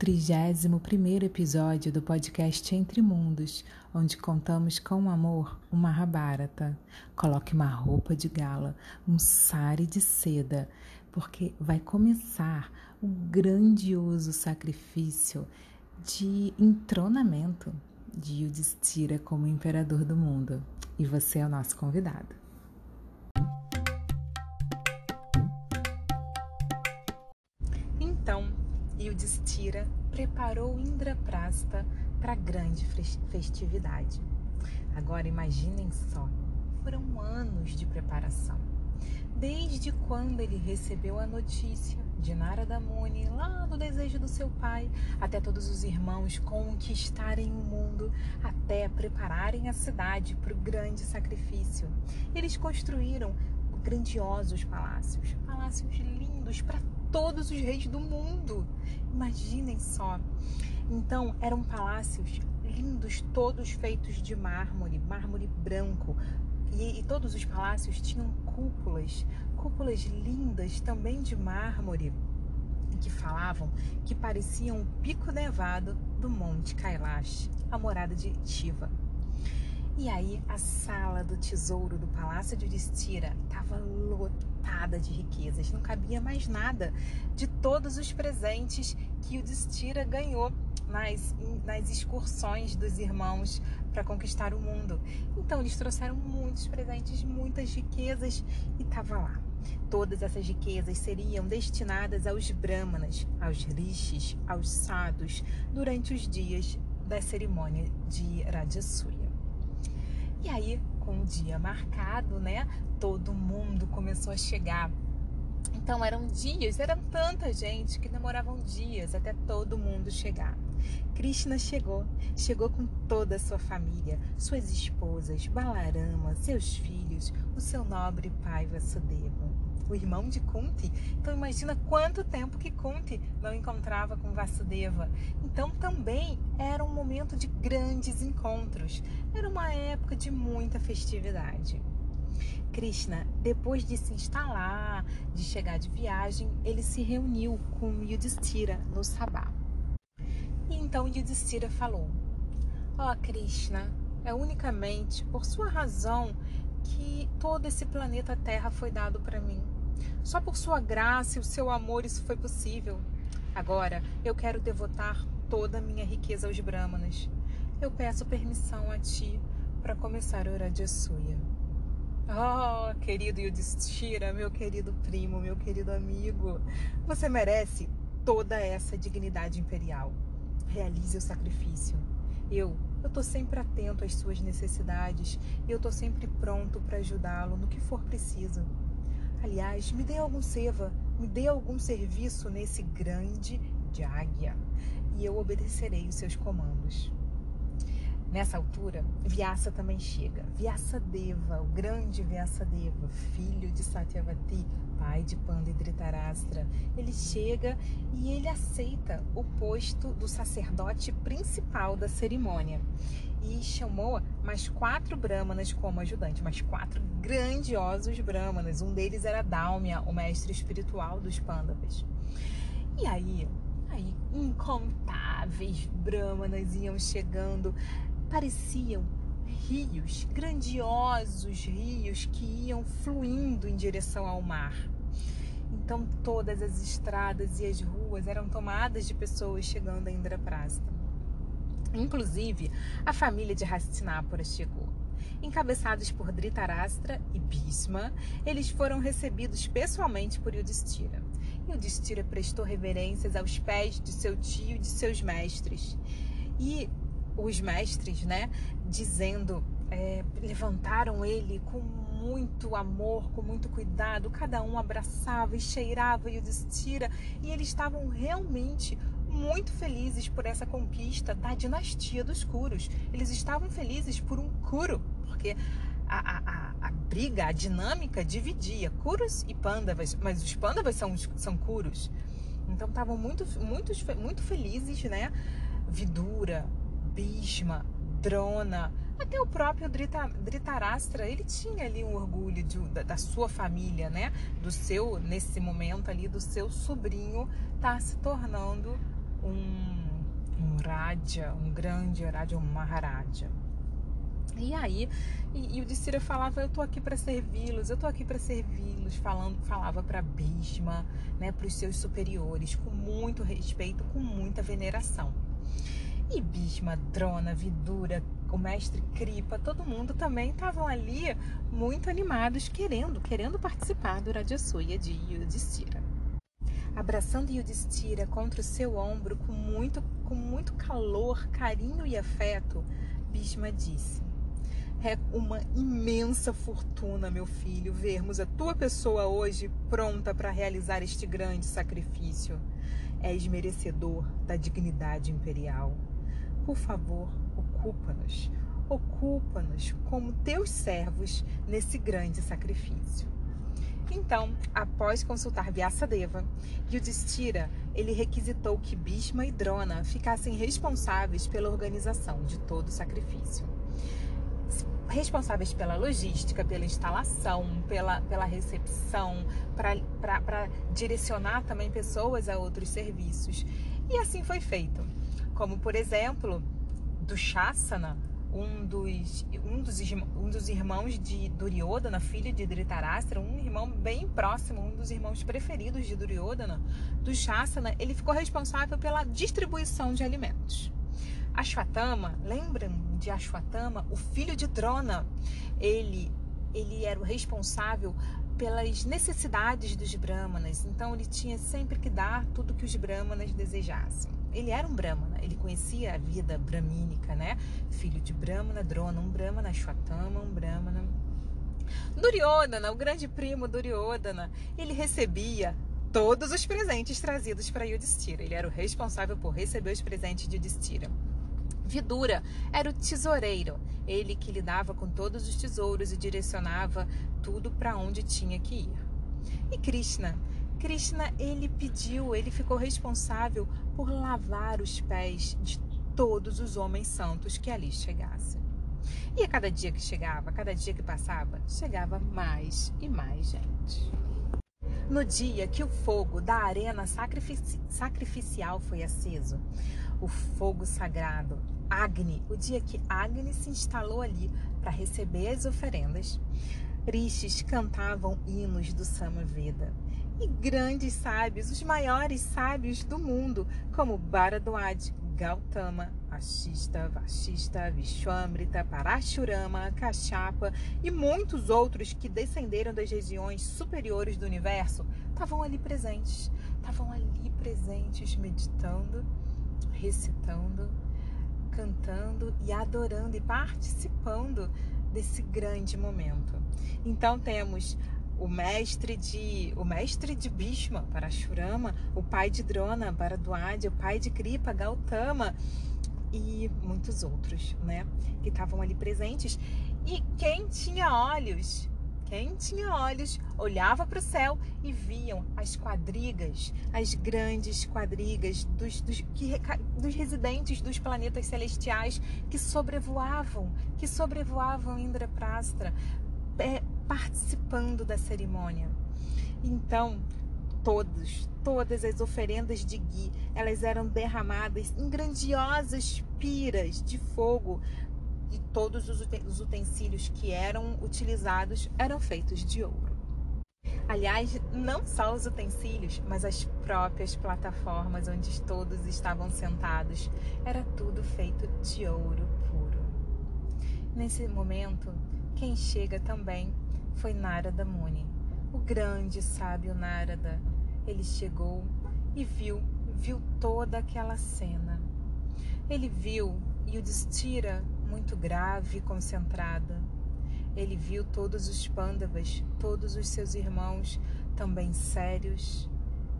começando agora o 31º episódio do podcast Entre Mundos, onde contamos com amor o Mahabharata. Coloque uma roupa de gala, um sari de seda, porque vai começar o grandioso sacrifício de entronamento de Yudhishthira como imperador do mundo. E você é o nosso convidado. Yudhishthira preparou Indraprasta para a grande festividade. Agora imaginem só, foram anos de preparação. Desde quando ele recebeu a notícia de Narada Muni, lá do desejo do seu pai, até todos os irmãos conquistarem o mundo, até prepararem a cidade para o grande sacrifício. Eles construíram grandiosos palácios, palácios lindos para todos os reis do mundo. Imaginem só. Então, eram palácios lindos, todos feitos de mármore, mármore branco. E, e todos os palácios tinham cúpulas, cúpulas lindas também de mármore, que falavam que pareciam o pico nevado do Monte Kailash, a morada de Shiva. E aí a sala do tesouro do Palácio de Uristira estava lotada de riquezas, não cabia mais nada de todos os presentes que o Destira ganhou nas, nas excursões dos irmãos para conquistar o mundo. Então eles trouxeram muitos presentes, muitas riquezas e estava lá. Todas essas riquezas seriam destinadas aos brahmanas, aos rishis, aos sadhus, durante os dias da cerimônia de Rajasuya. E aí, com o dia marcado, né, todo mundo começou a chegar. Então eram dias, eram tanta gente que demoravam dias até todo mundo chegar. Krishna chegou, chegou com toda a sua família, suas esposas, Balarama, seus filhos, o seu nobre pai Vasudeva o irmão de Kunti. Então imagina quanto tempo que Kunti não encontrava com Vasudeva. Então também era um momento de grandes encontros. Era uma época de muita festividade. Krishna, depois de se instalar, de chegar de viagem, ele se reuniu com Yudhishthira no Sabá. E então Yudhishthira falou: Ó oh, Krishna, é unicamente por sua razão que todo esse planeta Terra foi dado para mim. Só por sua graça e o seu amor isso foi possível. Agora eu quero devotar toda a minha riqueza aos Brahmanas. Eu peço permissão a ti para começar a orar de Suya. Oh, querido Yudhishthira, meu querido primo, meu querido amigo, você merece toda essa dignidade imperial. Realize o sacrifício. Eu, eu estou sempre atento às suas necessidades e eu estou sempre pronto para ajudá-lo no que for preciso. Aliás, me dê algum seva, me dê algum serviço nesse grande de águia, e eu obedecerei os seus comandos. Nessa altura, Vyasa também chega. Vyasa Deva, o grande Vyasa Deva, filho de Satyavati, pai de Panda e. Ele chega e ele aceita o posto do sacerdote principal da cerimônia e chamou mais quatro brahmanas como ajudante, mais quatro grandiosos brahmanas. Um deles era Dalmia, o mestre espiritual dos Pandavas. E aí, aí incontáveis brahmanas iam chegando, pareciam rios, grandiosos rios que iam fluindo em direção ao mar. Então todas as estradas e as ruas eram tomadas de pessoas chegando a Indraprasta. Inclusive, a família de Hastinapura chegou. Encabeçados por Dhritarashtra e Bhishma, eles foram recebidos pessoalmente por Yudhishthira. Yudhishthira prestou reverências aos pés de seu tio e de seus mestres. E os mestres, né, dizendo, é, levantaram ele com muito amor, com muito cuidado, cada um abraçava e cheirava Yudhishthira, e eles estavam realmente muito felizes por essa conquista da dinastia dos Kuros. Eles estavam felizes por um Kuru, porque a, a, a, briga, a dinâmica dividia Kuros e Pandavas, mas os Pandavas são, são Kuros. Então estavam muito, muito, muito felizes, né? Vidura, Bhishma, Drona, Até o próprio Dhritarashtra, ele tinha ali um orgulho de, da, da, sua família, né? Do seu, nesse momento ali, do seu sobrinho tá se tornando um, um um grande Raja, um Maharaja. E aí, e, e o Dissira falava, eu tô aqui para servi-los, eu tô aqui para servi-los, falando, falava para Bhishma, né, para os seus superiores, com muito respeito, com muita veneração. E Bhishma, Drona, Vidura, o mestre Kripa, todo mundo também estavam ali muito animados, querendo, querendo participar do Rajasuya de Yudhishthira. Abraçando Yudhishthira contra o seu ombro com muito, com muito calor, carinho e afeto, Bhishma disse: é uma imensa fortuna, meu filho, vermos a tua pessoa hoje pronta para realizar este grande sacrifício. És merecedor da dignidade imperial. Por favor, ocupa-nos, ocupa-nos como teus servos nesse grande sacrifício. Então, após consultar Vyasadeva, Yudhishthira, ele requisitou que Bhishma e Drona ficassem responsáveis pela organização de todo o sacrifício responsáveis pela logística, pela instalação, pela, pela recepção, para direcionar também pessoas a outros serviços. E assim foi feito. Como, por exemplo, do Shasana, um dos, um dos, um dos irmãos de Duryodhana, filho de Dhritarashtra, um irmão bem próximo, um dos irmãos preferidos de Duryodhana, do Shasana, ele ficou responsável pela distribuição de alimentos. Ashwatthama, lembram de Ashwatthama, o filho de Drona? Ele, ele era o responsável pelas necessidades dos brahmanas, então ele tinha sempre que dar tudo que os brahmanas desejassem. Ele era um brahmana, ele conhecia a vida brahmínica, né? Filho de brahmana, Drona, um brahmana, Ashwatthama, um brahmana. Duryodhana, o grande primo Duryodhana, ele recebia todos os presentes trazidos para Yudhishthira. Ele era o responsável por receber os presentes de Yudhishthira. Vidura era o tesoureiro, ele que lidava com todos os tesouros e direcionava tudo para onde tinha que ir. E Krishna? Krishna, ele pediu, ele ficou responsável por lavar os pés de todos os homens santos que ali chegassem. E a cada dia que chegava, a cada dia que passava, chegava mais e mais gente. No dia que o fogo da arena sacrifici sacrificial foi aceso, o fogo sagrado, Agni, o dia que Agni se instalou ali para receber as oferendas, rishis cantavam hinos do Samaveda. E grandes sábios, os maiores sábios do mundo, como Bharadwaj, Gautama, Ashista, Vashista, Vishwamrita, Parashurama, Kashyapa e muitos outros que descenderam das regiões superiores do universo, estavam ali presentes. Estavam ali presentes, meditando recitando, cantando e adorando e participando desse grande momento. Então temos o mestre de o mestre de Bhishma, Parashurama, o pai de Drona, Bharadwaj, o pai de Kripa, Gautama e muitos outros, né, que estavam ali presentes. E quem tinha olhos quem tinha olhos olhava para o céu e viam as quadrigas, as grandes quadrigas dos, dos, que, dos residentes dos planetas celestiais que sobrevoavam, que sobrevoavam Indraprastra, é, participando da cerimônia. Então, todos, todas as oferendas de Gui, elas eram derramadas em grandiosas piras de fogo e todos os utensílios que eram utilizados eram feitos de ouro. Aliás, não só os utensílios, mas as próprias plataformas onde todos estavam sentados, era tudo feito de ouro puro. Nesse momento, quem chega também foi Narada Muni, o grande sábio Narada. Ele chegou e viu, viu toda aquela cena. Ele viu e o destira muito grave e concentrada. Ele viu todos os pândavas, todos os seus irmãos, também sérios,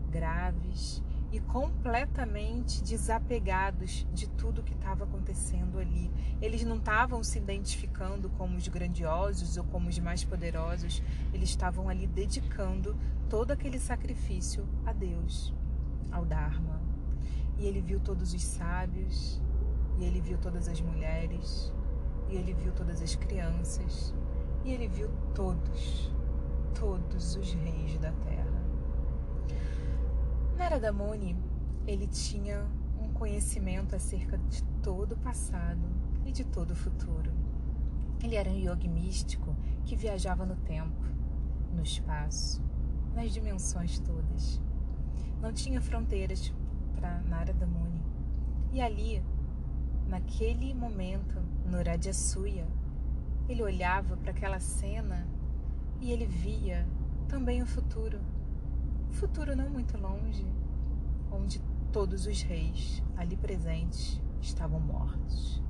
graves e completamente desapegados de tudo que estava acontecendo ali. Eles não estavam se identificando como os grandiosos ou como os mais poderosos, eles estavam ali dedicando todo aquele sacrifício a Deus, ao Dharma. E ele viu todos os sábios, e ele viu todas as mulheres e ele viu todas as crianças e ele viu todos, todos os reis da terra. Narada Muni, ele tinha um conhecimento acerca de todo o passado e de todo o futuro. Ele era um yogi místico que viajava no tempo, no espaço, nas dimensões todas. Não tinha fronteiras para Narada Muni. E ali, naquele momento, no Rajasuya, ele olhava para aquela cena e ele via também o futuro. Futuro não muito longe, onde todos os reis ali presentes estavam mortos.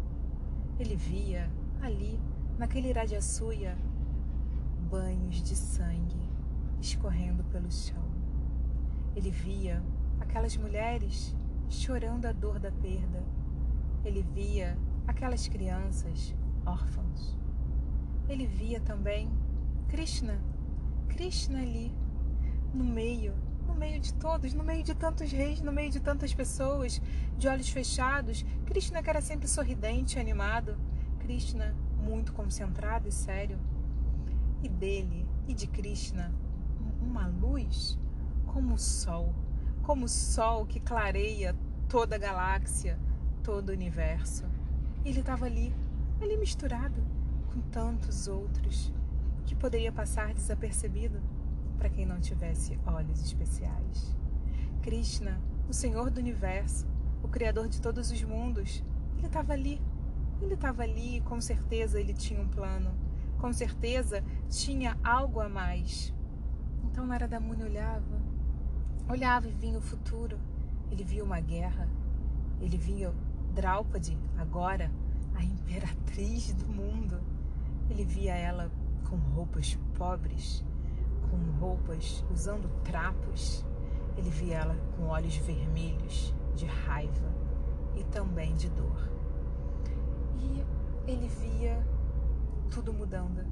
Ele via ali, naquele Rajasuya, banhos de sangue escorrendo pelo chão. Ele via aquelas mulheres chorando a dor da perda. Ele via aquelas crianças órfãos. Ele via também Krishna, Krishna ali, no meio, no meio de todos, no meio de tantos reis, no meio de tantas pessoas, de olhos fechados. Krishna que era sempre sorridente, animado. Krishna muito concentrado e sério. E dele e de Krishna, uma luz como o sol, como o sol que clareia toda a galáxia, todo o universo. Ele estava ali, ali misturado com tantos outros que poderia passar desapercebido para quem não tivesse olhos especiais. Krishna, o Senhor do universo, o Criador de todos os mundos, ele estava ali. Ele estava ali e com certeza ele tinha um plano. Com certeza tinha algo a mais. Então Narada Muni olhava, olhava e vinha o futuro. Ele via uma guerra, ele via Draupadi, agora a imperatriz do mundo. Ele via ela com roupas pobres, com roupas usando trapos. Ele via ela com olhos vermelhos de raiva e também de dor. E ele via tudo mudando.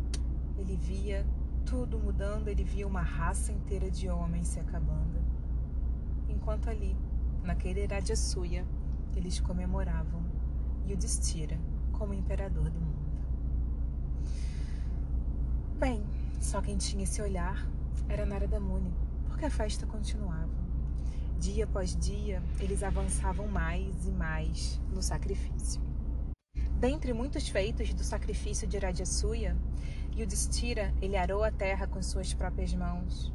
Ele via tudo mudando, ele via uma raça inteira de homens se acabando. Enquanto ali, naquele Rajasuya, eles comemoravam Yudhishthira como imperador do mundo. Bem, só quem tinha esse olhar era Narada Muni, porque a festa continuava. Dia após dia, eles avançavam mais e mais no sacrifício. Dentre muitos feitos do sacrifício de Rajasuya, Yudhishthira ele arou a terra com suas próprias mãos.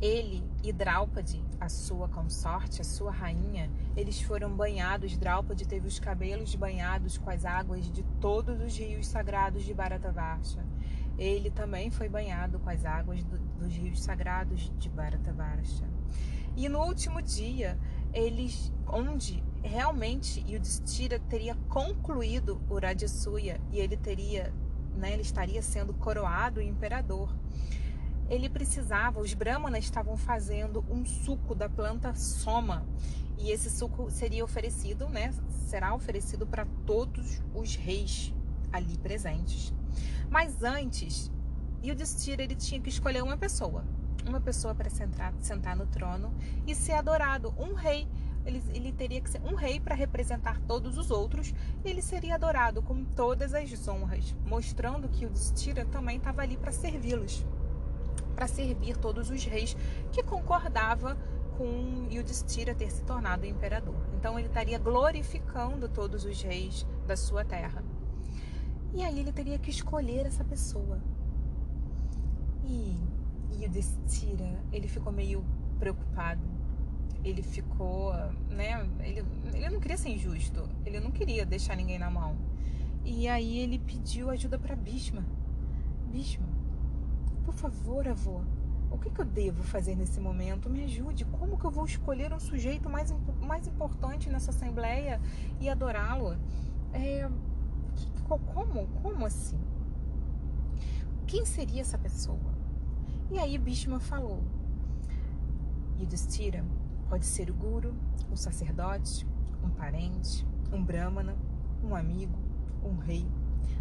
Ele e Draupadi, a sua consorte, a sua rainha, eles foram banhados. Draupadi teve os cabelos banhados com as águas de todos os rios sagrados de Bharatavarsha ele também foi banhado com as águas do, dos rios sagrados de Bharatavarsha. E no último dia, eles, onde realmente Yudhishthira teria concluído o Rajasuya e ele teria, né, ele estaria sendo coroado imperador. Ele precisava, os brahmanas estavam fazendo um suco da planta soma e esse suco seria oferecido, né, será oferecido para todos os reis ali presentes. Mas antes, Yudhishthira ele tinha que escolher uma pessoa, uma pessoa para sentar, sentar no trono e ser adorado, um rei. Ele, ele teria que ser um rei para representar todos os outros. E ele seria adorado com todas as honras, mostrando que Yudhishthira também estava ali para servi-los, para servir todos os reis que concordava com Yudhishthira ter se tornado imperador. Então ele estaria glorificando todos os reis da sua terra. E aí ele teria que escolher essa pessoa. E, e o Destira, ele ficou meio preocupado. Ele ficou, né? Ele, ele não queria ser injusto. Ele não queria deixar ninguém na mão. E aí ele pediu ajuda para Bhishma. Bhishma, por favor, avô, o que, que, eu devo fazer nesse momento? Me ajude. Como que eu vou escolher um sujeito mais, mais importante nessa assembleia e adorá-lo? É, como? Como assim? Quem seria essa pessoa? E aí Bhishma falou: Yudhishthira pode ser o guru, um sacerdote, um parente, um brahmana, um amigo, um rei,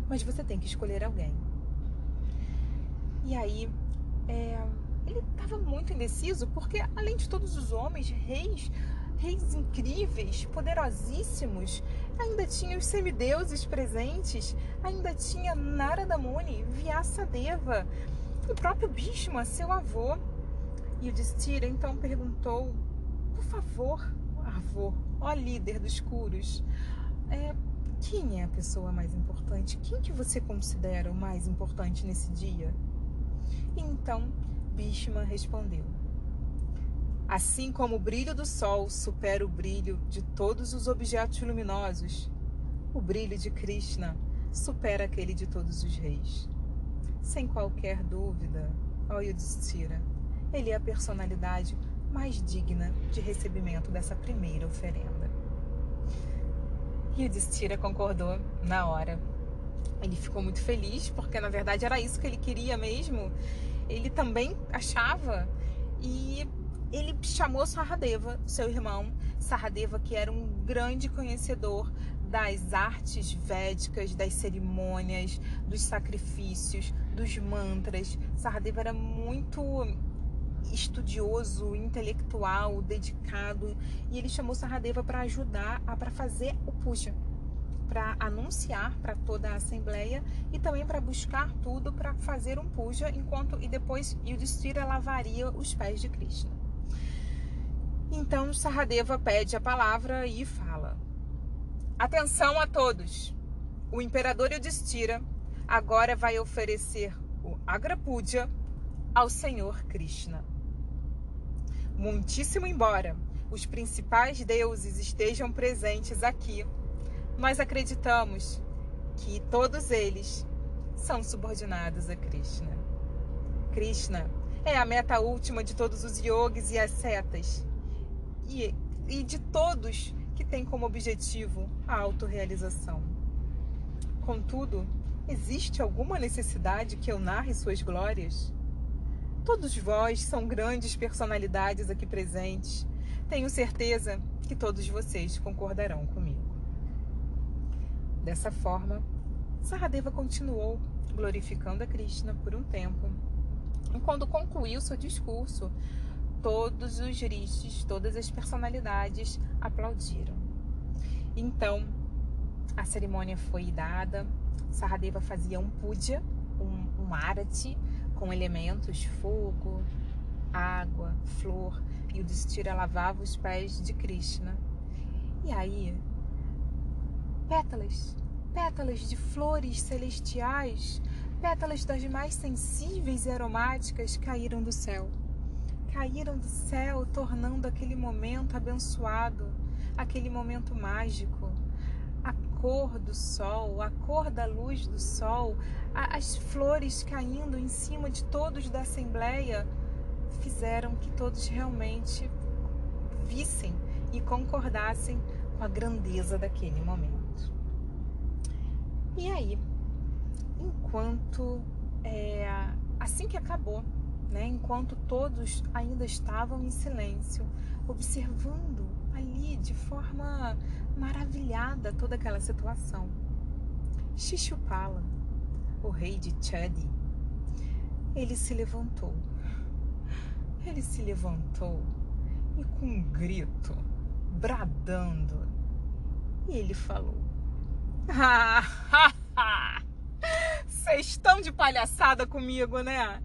mas você tem que escolher alguém. E aí é, ele estava muito indeciso porque além de todos os homens, reis, reis incríveis, poderosíssimos, ainda tinha os semideuses presentes, ainda tinha Narada Muni, Vyasadeva, o próprio Bhishma, seu avô. E o Destira então perguntou: Por favor, avô, ó líder dos curos, é, quem é a pessoa mais importante? Quem que você considera o mais importante nesse dia? E então Bhishma respondeu: Assim como o brilho do sol supera o brilho de todos os objetos luminosos, o brilho de Krishna supera aquele de todos os reis. Sem qualquer dúvida, ó Yudhishthira, ele é a personalidade mais digna de recebimento dessa primeira oferenda. Yudhishthira concordou na hora. Ele ficou muito feliz, porque na verdade era isso que ele queria mesmo. Ele também achava e ele chamou Saradeva, seu irmão, Saradeva que era um grande conhecedor das artes védicas, das cerimônias, dos sacrifícios, dos mantras. Saradeva era muito estudioso, intelectual, dedicado, e ele chamou Saradeva para ajudar a para fazer o puja, para anunciar para toda a assembleia e também para buscar tudo para fazer um puja, enquanto e depois Yudhishthira lavaria os pés de Krishna. Então Saradeva pede a palavra e fala: Atenção a todos. O imperador Yudhishthira agora vai oferecer o Agrapuja ao Senhor Krishna. Muitíssimo embora os principais deuses estejam presentes aqui, nós acreditamos que todos eles são subordinados a Krishna. Krishna é a meta última de todos os yogis e ascetas e, e de todos que têm como objetivo a autorrealização. Contudo, existe alguma necessidade que eu narre suas glórias? Todos vós são grandes personalidades aqui presentes. Tenho certeza que todos vocês concordarão comigo. Dessa forma, Saradeva continuou glorificando a Krishna por um tempo. E quando concluiu seu discurso, todos os rishis, todas as personalidades aplaudiram. Então, a cerimônia foi dada. Saradeva fazia um puja, um, um arati, com elementos fogo, água, flor, e o Destira lavava os pés de Krishna. E aí, pétalas, pétalas de flores celestiais, pétalas das mais sensíveis e aromáticas caíram do céu. Caíram do céu, tornando aquele momento abençoado, aquele momento mágico a cor do sol, a cor da luz do sol, as flores caindo em cima de todos da Assembleia, fizeram que todos realmente vissem e concordassem com a grandeza daquele momento. E aí, enquanto é, assim que acabou, né, enquanto todos ainda estavam em silêncio, observando ali de forma maravilhada toda aquela situação. Shishupala, o rei de Chadi, ele se levantou. Ele se levantou e com um grito, bradando, ele falou: Vocês estão de palhaçada comigo, né?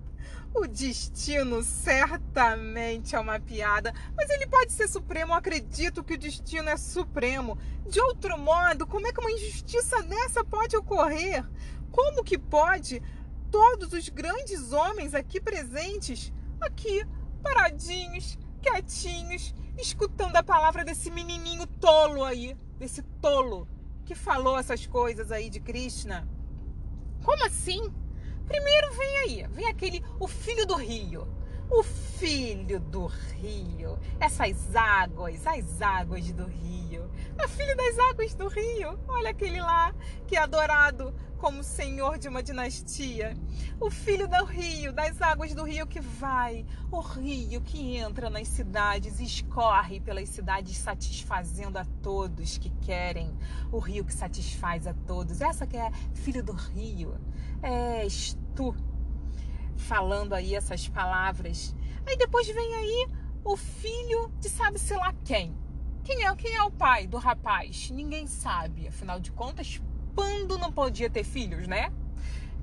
O destino certamente é uma piada, mas ele pode ser supremo. Eu acredito que o destino é supremo. De outro modo, como é que uma injustiça dessa pode ocorrer? Como que pode todos os grandes homens aqui presentes, aqui, paradinhos, quietinhos, escutando a palavra desse menininho tolo aí, desse tolo que falou essas coisas aí de Krishna? Como assim? Primeiro vem aí, vem aquele, o filho do rio. O filho do rio. Essas águas, as águas do rio. O filho das águas do rio. Olha aquele lá que é adorado como senhor de uma dinastia. O filho do rio, das águas do rio que vai, o rio que entra nas cidades e escorre pelas cidades satisfazendo a todos que querem. O rio que satisfaz a todos. Essa que é filho do rio. És tu falando aí essas palavras. Aí depois vem aí o filho de sabe-se lá quem Quem é, quem é o pai do rapaz? Ninguém sabe. Afinal de contas, Pando não podia ter filhos, né?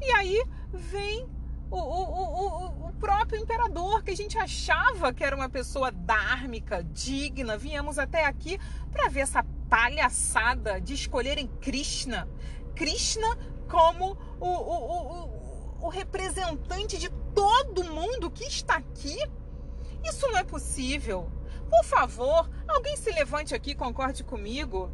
E aí vem o, o, o, o, próprio imperador, que a gente achava que era uma pessoa dármica, digna. Viemos até aqui para ver essa palhaçada de escolherem Krishna. Krishna como o, representante de todo mundo que está aqui. Isso não é possível. Por favor, alguém se levante aqui concorde comigo.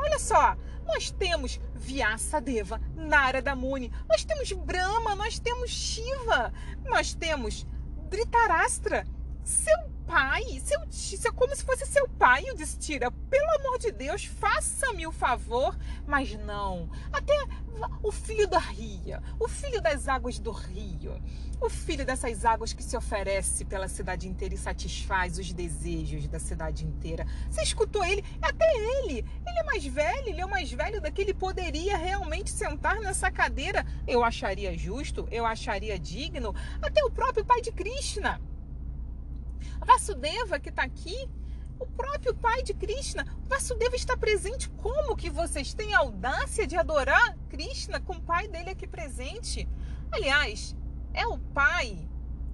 Olha só, nós temos Vyasadeva, Narada Muni, nós temos Brahma, nós temos Shiva, nós temos Dhritarashtra, seu pai, seu, seu, como se fosse seu pai, o Destira. Pelo amor de Deus, faça-me o favor. Mas não. Até o filho da ria, o filho das águas do rio, o filho dessas águas que se oferece pela cidade inteira e satisfaz os desejos da cidade inteira. Você escutou ele? Até ele. Ele é mais velho, ele é o mais velho daqui. Ele poderia realmente sentar nessa cadeira. Eu acharia justo, eu acharia digno. Até o próprio pai de Krishna Vasudeva que está aqui, o próprio pai de Krishna, Vasudeva está presente. Como que vocês têm a audácia de adorar Krishna com o pai dele aqui presente? Aliás, é o pai,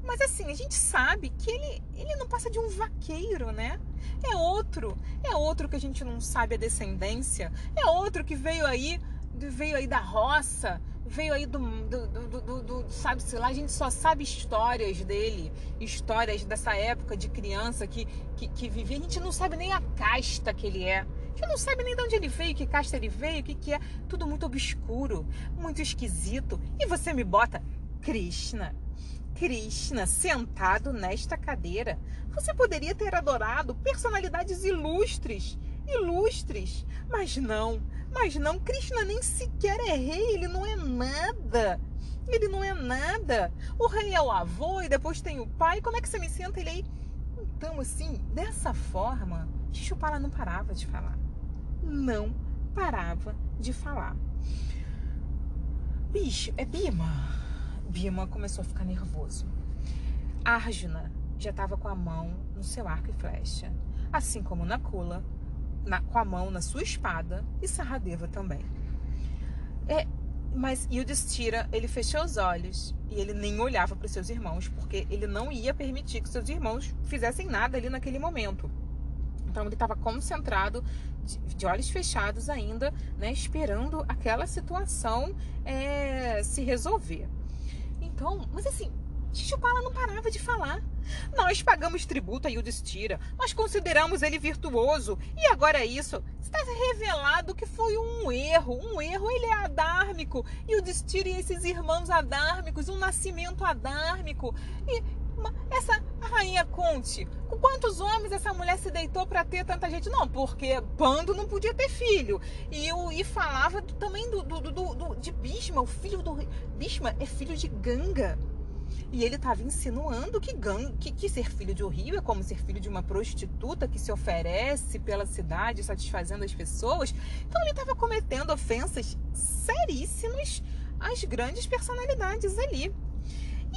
mas assim, a gente sabe que ele, ele não passa de um vaqueiro, né? É outro, é outro que a gente não sabe a descendência, é outro que veio aí, veio aí da roça, veio aí do, do, do, do, sabe-se lá, a gente só sabe histórias dele, histórias dessa época de criança que, que, que vivia, a gente não sabe nem a casta que ele é. A gente não sabe nem de onde ele veio, que casta ele veio, o que, que é. Tudo muito obscuro, muito esquisito. E você me bota Krishna. Krishna sentado nesta cadeira. Você poderia ter adorado personalidades ilustres, ilustres, mas não. Mas não, Krishna nem sequer é rei, ele não é nada. Ele não é nada. O rei é o avô e depois tem o pai. Como é que você me senta ele aí? Então, assim, dessa forma, Xixupala não parava de falar. Não parava de falar. Bicho, é Bima. Bima começou a ficar nervoso. Arjuna já estava com a mão no seu arco e flecha. Assim como Nakula na, com a mão na sua espada e Sarradeva também. É, mas Yudhishthira, ele fechou os olhos e ele nem olhava para os seus irmãos, porque ele não ia permitir que seus irmãos fizessem nada ali naquele momento. Então ele estava concentrado, de, de, olhos fechados ainda, né, esperando aquela situação é, se resolver. Então, mas assim, Shishupala não parava de falar. Nós pagamos tributo a Yudhishthira, nós consideramos ele virtuoso, e agora é isso. Está revelado que foi um erro, um erro, ele é adármico. Yudhishthira e esses irmãos adármicos, um nascimento adármico. E essa rainha Conte, com quantos homens essa mulher se deitou para ter tanta gente? Não, porque Pando não podia ter filho. E, eu, e falava também do, do, do, do, de Bhishma, o filho do... Bhishma é filho de Ganga. E ele estava insinuando que, que, que, ser filho de um rio é como ser filho de uma prostituta que se oferece pela cidade, satisfazendo as pessoas. Então ele estava cometendo ofensas seríssimas às grandes personalidades ali.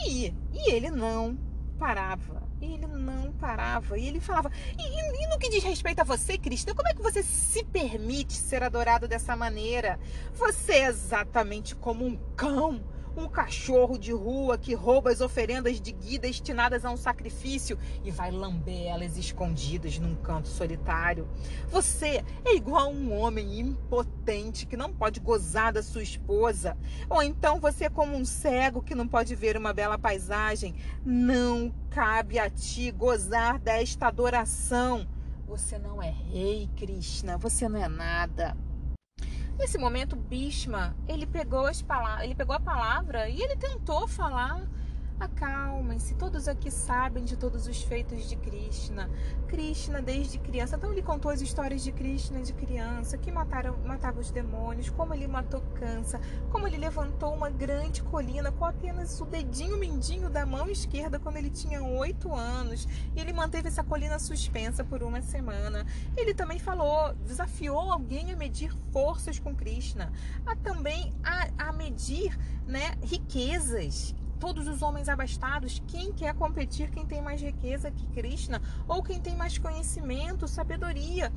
E, e ele não parava. Ele não parava. E ele falava: e, e, e no que diz respeito a você, Cristo, como é que você se permite ser adorado dessa maneira? Você é exatamente como um cão um cachorro de rua que rouba as oferendas de guia destinadas a um sacrifício e vai lamber elas escondidas num canto solitário. Você é igual a um homem impotente que não pode gozar da sua esposa. Ou então você é como um cego que não pode ver uma bela paisagem. Não cabe a ti gozar desta adoração. Você não é rei, Krishna, você não é nada. Nesse momento, Bhishma, ele pegou, as palavras, ele pegou a palavra e ele tentou falar Acalmem-se, todos aqui sabem de todos os feitos de Krishna. Krishna desde criança. Então ele contou as histórias de Krishna de criança, que mataram, matava os demônios, como ele matou Kansa, como ele levantou uma grande colina com apenas o dedinho mindinho da mão esquerda quando ele tinha oito anos. E ele manteve essa colina suspensa por uma semana. Ele também falou, desafiou alguém a medir forças com Krishna, a também a, a medir né, riquezas todos os homens abastados. Quem quer competir? Quem tem mais riqueza que Krishna? Ou quem tem mais conhecimento, sabedoria?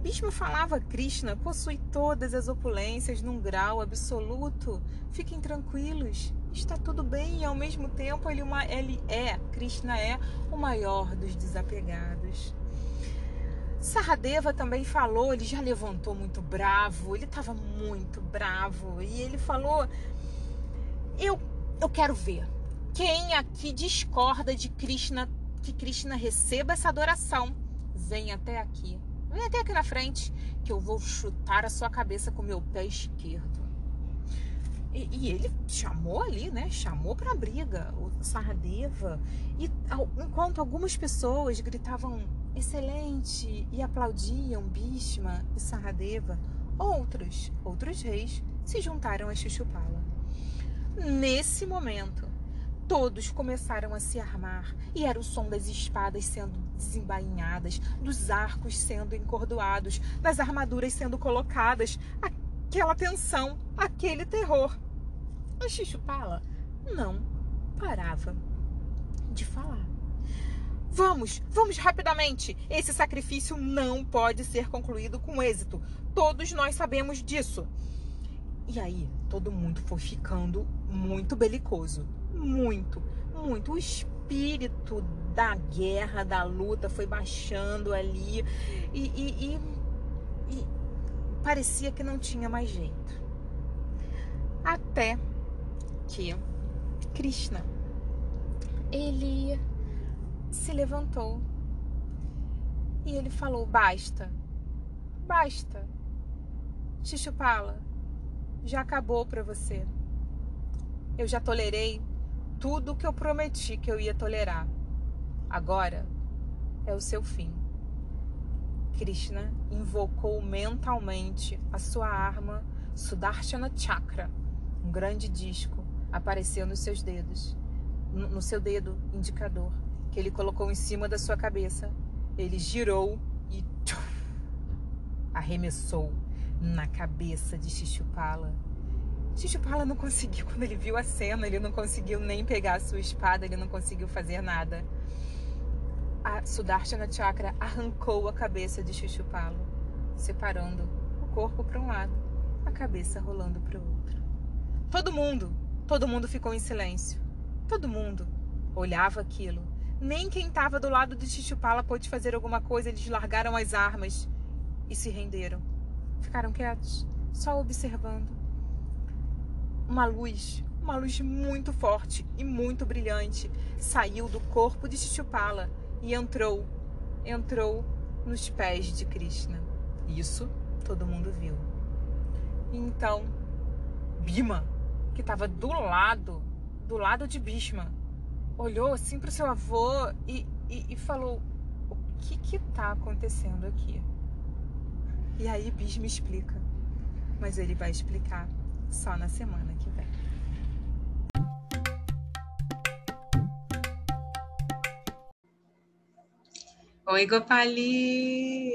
Bhishma falava: Krishna possui todas as opulências num grau absoluto. Fiquem tranquilos, está tudo bem e ao mesmo tempo ele, uma, ele é, Krishna é o maior dos desapegados. Saradeva também falou, ele já levantou muito bravo, ele estava muito bravo e ele falou: eu, eu quero ver quem aqui discorda de Krishna, que Krishna receba essa adoração. Vem até aqui, vem até aqui na frente, que eu vou chutar a sua cabeça com meu pé esquerdo. E, e ele chamou ali, né? Chamou para briga o Saradeva. E enquanto algumas pessoas gritavam excelente e aplaudiam Bhishma e Saradeva, outros, outros reis se juntaram a Shishupala. Nesse momento, todos começaram a se armar e era o som das espadas sendo desembainhadas, dos arcos sendo encordoados, das armaduras sendo colocadas, aquela tensão, aquele terror. A Xixupala não parava de falar. Vamos, vamos rapidamente. Esse sacrifício não pode ser concluído com êxito. Todos nós sabemos disso. E aí, todo mundo foi ficando muito belicoso. Muito, muito. O espírito da guerra, da luta foi baixando ali. E, e, e, e parecia que não tinha mais jeito. Até que Krishna, ele se levantou e ele falou: Basta, basta, Xixupala, já acabou para você. Eu já tolerei tudo o que eu prometi que eu ia tolerar. Agora é o seu fim. Krishna invocou mentalmente a sua arma Sudarshana Chakra, um grande disco, apareceu nos seus dedos, no seu dedo indicador que ele colocou em cima da sua cabeça. Ele girou e arremessou na cabeça de Xixupala. Xixupala não conseguiu, quando ele viu a cena, ele não conseguiu nem pegar a sua espada, ele não conseguiu fazer nada. A Sudarshana Chakra arrancou a cabeça de Xixupala, separando o corpo para um lado, a cabeça rolando para o outro. Todo mundo, todo mundo ficou em silêncio. Todo mundo olhava aquilo nem quem estava do lado de Chichupala pôde fazer alguma coisa, eles largaram as armas e se renderam. Ficaram quietos, só observando. Uma luz, uma luz muito forte e muito brilhante, saiu do corpo de Chichupala e entrou, entrou nos pés de Krishna. Isso todo mundo viu. Então, Bima, que estava do lado, do lado de Bhishma, olhou assim para o seu avô e, e, e, falou: O que que tá acontecendo aqui? E aí Bis me explica, mas ele vai explicar só na semana Oi, Gopali!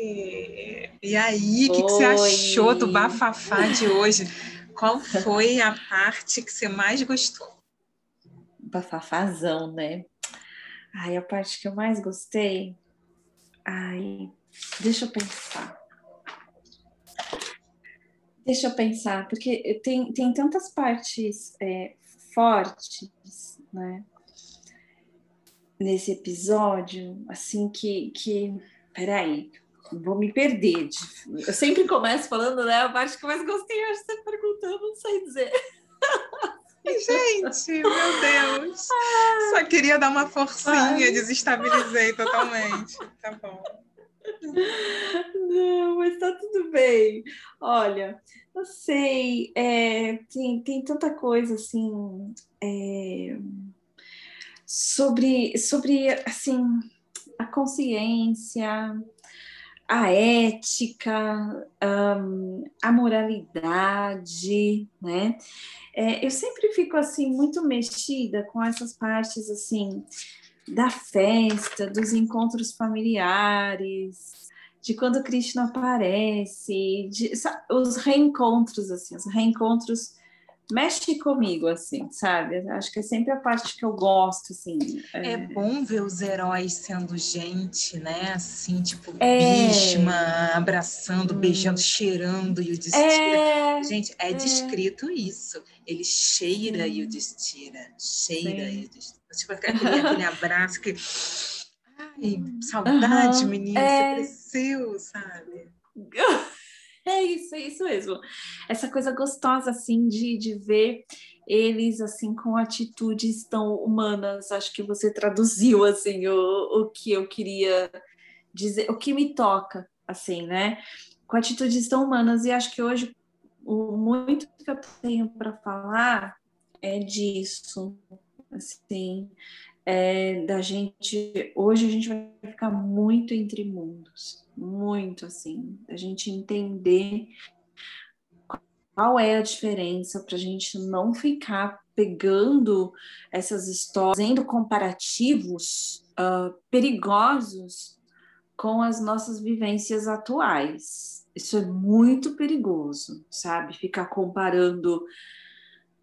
E aí, o que, que, você achou do bafafá de hoje? Qual foi a parte que você mais gostou? bafafazão, né? Ai, a parte que eu mais gostei. Ai, deixa eu pensar. Deixa eu pensar, porque tem, tem tantas partes é, fortes, né? Nesse episódio, assim que, que. Peraí, vou me perder. Eu sempre começo falando, né? A parte que eu mais gostei, acho que você perguntou, não sei dizer. Gente, meu Deus. Só queria dar uma forcinha, desestabilizei totalmente. Tá bom. Não, mas tá tudo bem. Olha, não sei, é, tem, tem tanta coisa assim é, sobre, sobre assim, a consciência, a ética, um, a moralidade, né? É, eu sempre fico assim muito mexida com essas partes assim da festa, dos encontros familiares, de quando Krishna aparece, de, os reencontros assim, os reencontros mexe comigo, assim, sabe? Acho que é sempre a parte que eu gosto, assim. É, é bom ver os heróis sendo gente, né? Assim, tipo, é... Bishma abraçando, hum. beijando, cheirando e o destira. É... Gente, é, é, descrito isso. Ele cheira e o destira. Cheira e o destira. Tipo, aquele, aquele abraço que... Ai, saudade, uhum. menino, é... você cresceu, sabe? É isso, é isso mesmo. Essa coisa gostosa, assim, de, de ver eles, assim, com atitudes tão humanas. Acho que você traduziu, assim, o, o que eu queria dizer, o que me toca, assim, né? Com atitudes tão humanas. E acho que hoje, o muito que eu tenho para falar é disso, assim, é, da gente. Hoje a gente vai ficar muito entre mundos, muito assim, a gente entender qual é a diferença para a gente não ficar pegando essas histórias, fazendo comparativos uh, perigosos com as nossas vivências atuais. Isso é muito perigoso, sabe? Ficar comparando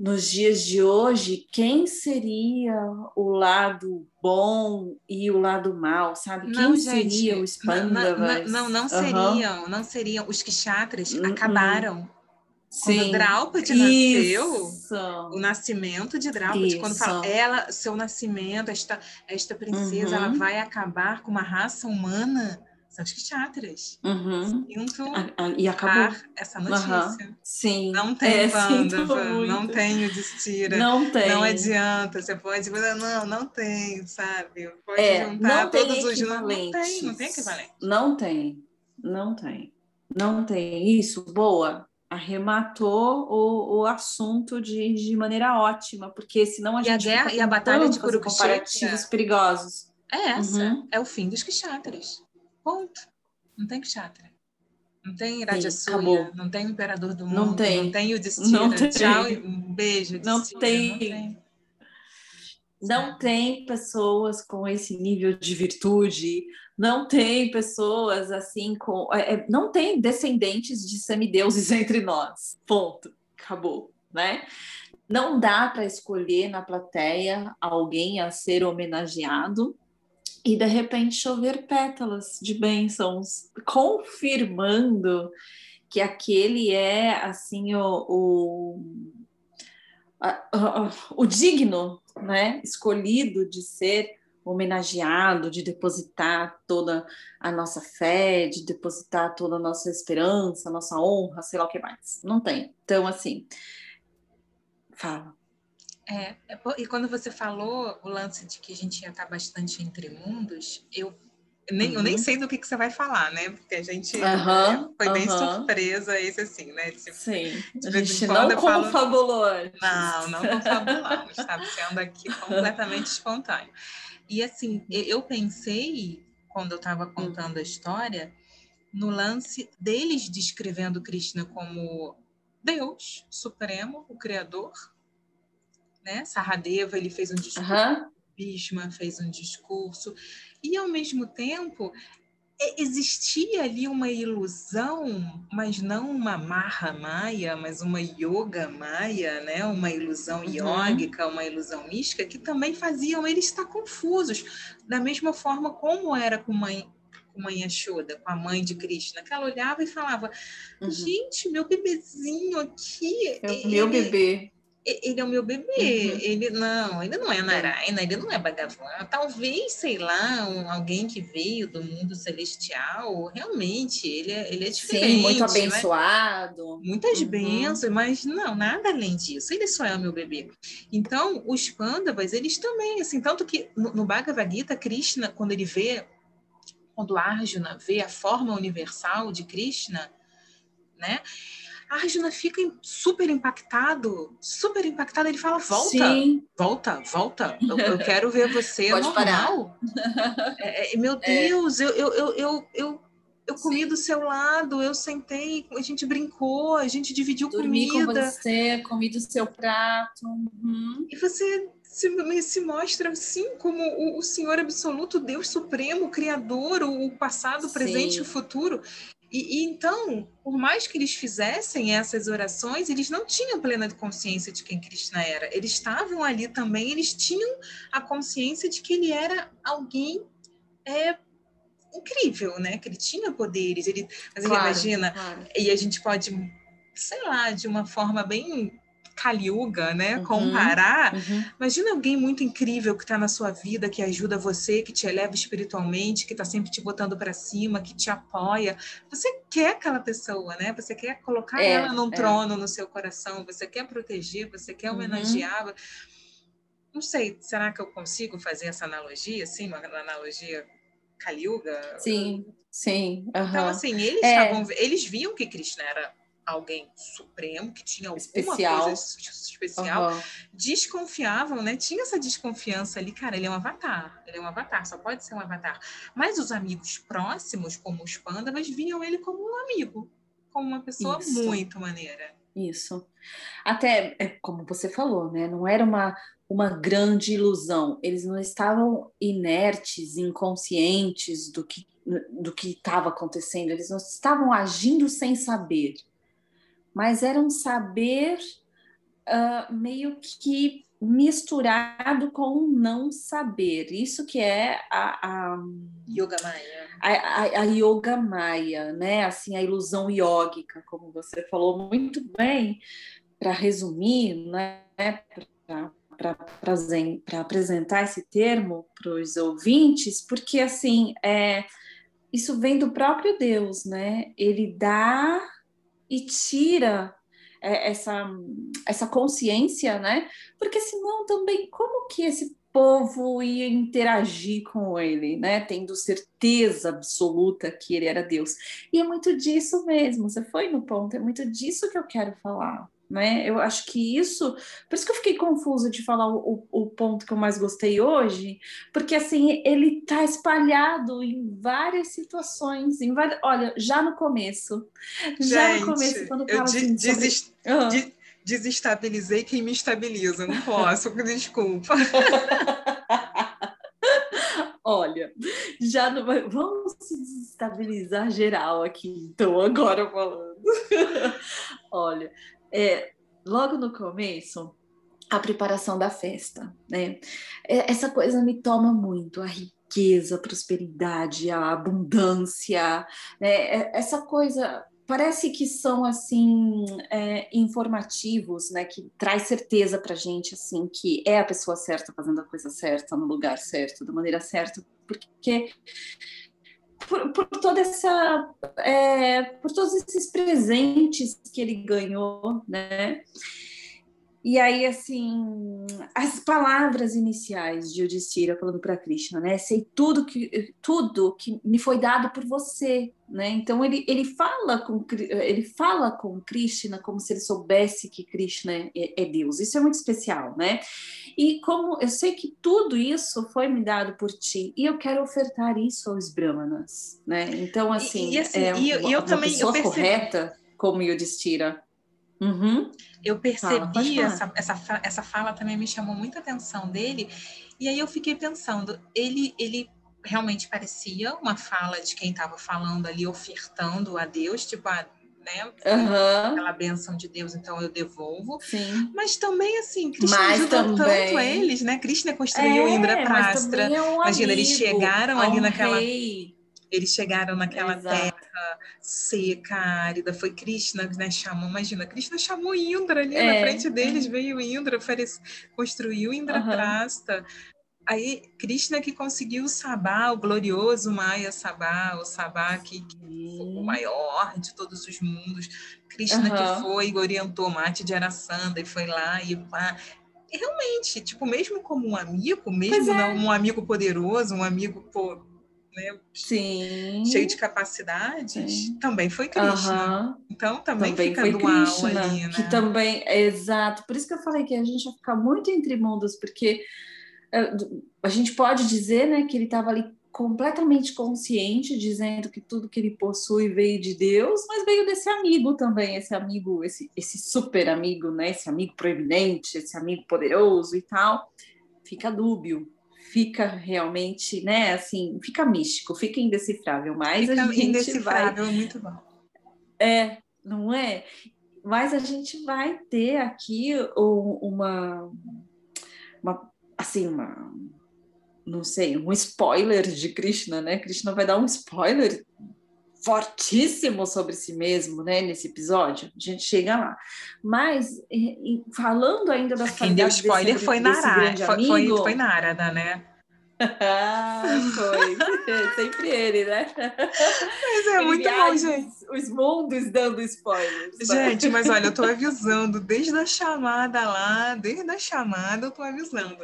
nos dias de hoje, quem seria o lado bom e o lado mal, sabe? Não, quem gente, seria o Spandavas? Não, não, não, seriam, uhum. não seriam. Os Kshatras uhum. acabaram. Sim. Quando Draupadi nasceu, o nascimento de Draupadi, Isso. quando fala ela, seu nascimento, esta, esta princesa, uhum. ela vai acabar com uma raça humana são os kshatras. Uhum. Sinto a, a, e acabou. essa notícia. Uhum. Sim. Não tem é, não tem o destira. Não tem. Não adianta. Você pode dizer, não, não tem, sabe? Pode é, juntar não todos os... Não tem, não tem equivalente. Não tem, não tem. Não tem. Isso, boa. Arrematou o, o assunto de, de maneira ótima, porque senão a e gente. A guerra, e a batalha de Kurukshetra. comparativos perigosos. É essa. Uhum. É o fim dos kshatras. Ponto. Não tem Kshatra. Não tem Rajasuya, não tem Imperador do Mundo, não tem, não tem o Destino. Não tem. Tchau e um beijo. Não tem. não tem. Não tem pessoas com esse nível de virtude, não tem pessoas assim com. É, é não tem descendentes de semideuses entre nós. Ponto. Acabou, né? Não dá para escolher na plateia alguém a ser homenageado e de repente chover pétalas de bênçãos, confirmando que aquele é assim o, o, o digno, né, escolhido de ser homenageado, de depositar toda a nossa fé, de depositar toda a nossa esperança, nossa honra, sei lá o que mais. Não tem. Então, assim, fala. É, é e quando você falou o lance de que a gente ia estar bastante entre mundos, eu nem, uhum. eu nem uhum. sei do que, que você vai falar, né? Porque a gente uhum, né, foi bem surpresa esse assim, né? De, Sim, de a gente não confabulou falo... Não, não confabulamos, sabe? Sendo aqui completamente espontâneo. E assim, eu pensei, quando eu estava contando a história, no lance deles descrevendo Krishna como Deus Supremo, o Criador, né? Saradeva ele fez um discurso, uhum. Bhishma fez um discurso, e ao mesmo tempo existia ali uma ilusão, mas não uma marra maia, mas uma yoga maia, né? uma ilusão uhum. yógica, uma ilusão mística, que também faziam eles estar confusos, da mesma forma como era com mãe com mãe Yashoda, com a mãe de Krishna, que ela olhava e falava, uhum. gente, meu bebezinho aqui... O meu bebê ele é o meu bebê, uhum. ele não, ele não é Narayana, ele não é Bhagavan, talvez, sei lá, um, alguém que veio do mundo celestial, realmente, ele é, ele é diferente. Sim, muito abençoado. Mas, muitas uhum. bênçãos, mas não, nada além disso, ele só é o meu bebê. Então, os Pandavas, eles também, assim, tanto que no, no Bhagavad Gita, Krishna, quando ele vê, quando Arjuna vê a forma universal de Krishna, né, Arjuna fica super impactado, super impactado. Ele fala: volta, Sim. volta, volta. Eu, eu, quero ver você Pode normal. Parar. É, é, meu é. Deus, é. eu, eu, eu, eu, eu, eu comi Sim. do seu lado, eu sentei, a gente brincou, a gente dividiu Dormi comida. com você, comi do seu prato. Uhum. E você se, se, mostra assim como o, o, Senhor absoluto, Deus supremo, Criador, o passado, o presente e o futuro. E, e, então, por mais que eles fizessem essas orações, eles não tinham plena consciência de quem Krishna era. Eles estavam ali também, eles tinham a consciência de que ele era alguém é, incrível, né? Que ele tinha poderes. Ele, mas claro, ele imagina, claro. e a gente pode, sei lá, de uma forma bem Kaliuga, né? Uhum, Comparar. Uhum. Imagina alguém muito incrível que está na sua vida, que ajuda você, que te eleva espiritualmente, que está sempre te botando para cima, que te apoia. Você quer aquela pessoa, né? Você quer colocar é, ela num é. trono no seu coração, você quer proteger, você quer homenagear. Uhum. Não sei, será que eu consigo fazer essa analogia, assim, uma analogia Kaliuga? Sim, sim. Então, assim, eles, é. estavam, eles viam que Krishna era alguém supremo, que tinha alguma especial. coisa especial, uhum. desconfiavam, né? Tinha essa desconfiança ali, cara, ele é um avatar, ele é um avatar, só pode ser um avatar. Mas os amigos próximos, como os pândavas, viam ele como um amigo, como uma pessoa Isso. muito maneira. Isso. Até, é, como você falou, né? Não era uma, uma grande ilusão. Eles não estavam inertes, inconscientes do que do que estava acontecendo. Eles não estavam agindo sem saber mas era um saber uh, meio que misturado com um não saber. Isso que é a, a Yoga Maya. A, a, a, Yoga Maya, né? Assim, a ilusão iógica, como você falou muito bem, para resumir, né? Para apresentar esse termo para os ouvintes, porque assim é, isso vem do próprio Deus, né? Ele dá e tira é, essa, essa consciência, né? Porque senão também como que esse povo ia interagir com ele, né? Tendo certeza absoluta que ele era Deus. E é muito disso mesmo, você foi no ponto, é muito disso que eu quero falar né? Eu acho que isso, por isso que eu fiquei confusa de falar o, o ponto que eu mais gostei hoje, porque assim ele está espalhado em várias situações, em várias, olha, já no começo, Gente, já no começo quando fala assim, desest... sobre... uhum. desestabilizei quem me estabiliza, não posso, desculpa. Olha, já não vai... vamos se desestabilizar geral aqui, então agora falando. Olha, é, logo no começo, a preparação da festa, né? É, essa coisa me toma muito, a riqueza, a prosperidade, a abundância, né? É, essa coisa parece que são assim é, informativos, né? Que traz certeza para gente assim que é a pessoa certa fazendo a coisa certa no lugar certo, da maneira certa, porque por, por toda essa é, por todos esses presentes que ele ganhou, né? E aí, assim, as palavras iniciais de Yudhishthira falando para Krishna, né? Sei tudo que tudo que me foi dado por você, né? Então ele, ele fala com ele fala com Krishna como se ele soubesse que Krishna é, é Deus. Isso é muito especial, né? E como eu sei que tudo isso foi me dado por ti e eu quero ofertar isso aos brahmanas, né? Então assim, e, e assim, é uma, e eu, uma, eu também, pessoa eu correta como Yudhishthira. Uhum. Eu percebi fala, essa, essa, essa fala também me chamou muita atenção dele, e aí eu fiquei pensando, ele, ele realmente parecia uma fala de quem estava falando ali, ofertando a Deus, tipo, a, né? Uhum. Aquela benção de Deus, então eu devolvo. Sim. Mas também, assim, Krishna mas ajudou também... tanto eles, né? Krishna construiu é, Indra Prastra. É um Imagina, amigo, eles chegaram ali naquela. Rei. Eles chegaram naquela Exato. Seca, árida. Foi Krishna que né, chamou. Imagina, Krishna chamou Indra ali é. na frente deles, veio Indra, oferece, construiu Indra uhum. Prasta. Aí, Krishna que conseguiu o Sabá, o glorioso Maya Sabá, o Sabá que, que foi o maior de todos os mundos. Krishna uhum. que foi e orientou Mate de Arasanda e foi lá e pá. Realmente, tipo, mesmo como um amigo, mesmo é. não um amigo poderoso, um amigo pô, né, Sim. cheio de capacidades, Sim. também foi Krishna. Uhum. Então também, também fica dual Krishna, ali, né? Que também, exato. Por isso que eu falei que a gente vai ficar muito entre mundos, porque eh, a gente pode dizer né, que ele estava ali completamente consciente, dizendo que tudo que ele possui veio de Deus, mas veio desse amigo também, esse amigo, esse, esse super amigo, né, esse amigo proeminente, esse amigo poderoso e tal. Fica dúbio, fica realmente, né, assim, fica místico, fica indecifrável, mas fica a gente indecifrável, vai... muito bom. É, não é? Mas a gente vai ter aqui uma, uma assim, uma não sei, um spoiler de Krishna, né? Krishna vai dar um spoiler fortíssimo sobre si mesmo, né, nesse episódio. A gente chega lá. Mas falando ainda das Quem deu spoiler desse, foi Nara, foi, foi, foi Narada, né? foi, sempre ele, né? Mas é ele muito bom, gente. Os mundos dando spoilers. Gente, mas olha, eu tô avisando desde a chamada lá, desde a chamada eu tô avisando.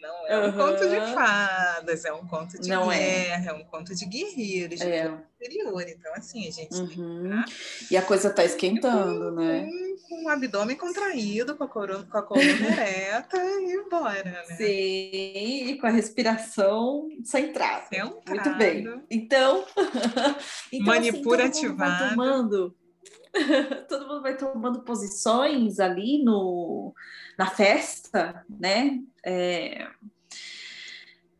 Não é um uhum. conto de fadas, é um conto de não é. guerra, é. é um conto de guerreiros, de é. interior. Então, assim, a gente uhum. E a coisa tá esquentando, com, né? Com, o abdômen contraído, com a, coluna, com a coluna ereta e bora, né? Sim, e com a respiração centrada. Centrado. Muito bem. Então, então Manipura assim, ativado. Tomando, todo mundo vai tomando posições ali no, na festa, né? É...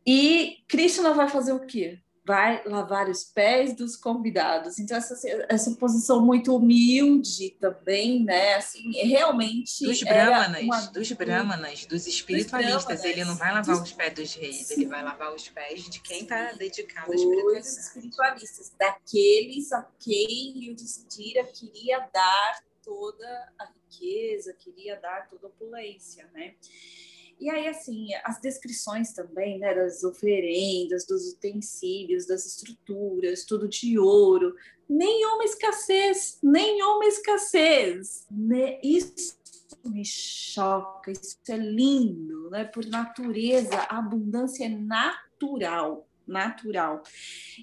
E Krishna vai fazer o quê? Vai lavar os pés dos convidados. Então, essa, essa posição muito humilde também, né? Assim, realmente. Dos brahmanas, uma... dos brahmanas, dos espiritualistas. Dos ele não vai lavar dos... os pés dos reis, Sim. ele vai lavar os pés de quem está dedicado à espiritualidade. Dos espiritualistas, daqueles a quem Yudhishthira queria dar toda a riqueza, queria dar toda a opulência, né? E aí, assim, as descrições também, né, das oferendas, dos utensílios, das estruturas, tudo de ouro, nenhuma escassez, nenhuma escassez, né? Isso me choca, isso é lindo, né? Por natureza, a abundância é natural, natural.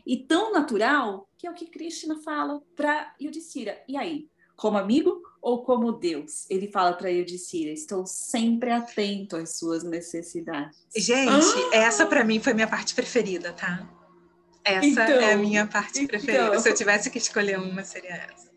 E tão natural que é o que Krishna fala para Yudhishthira. E aí, como amigo ou como Deus? Ele fala para Eudicira: estou sempre atento às suas necessidades. Gente, ah! essa para mim foi minha parte preferida, tá? Essa então, é a então, minha parte então, preferida. Se eu tivesse que escolher uma, seria essa.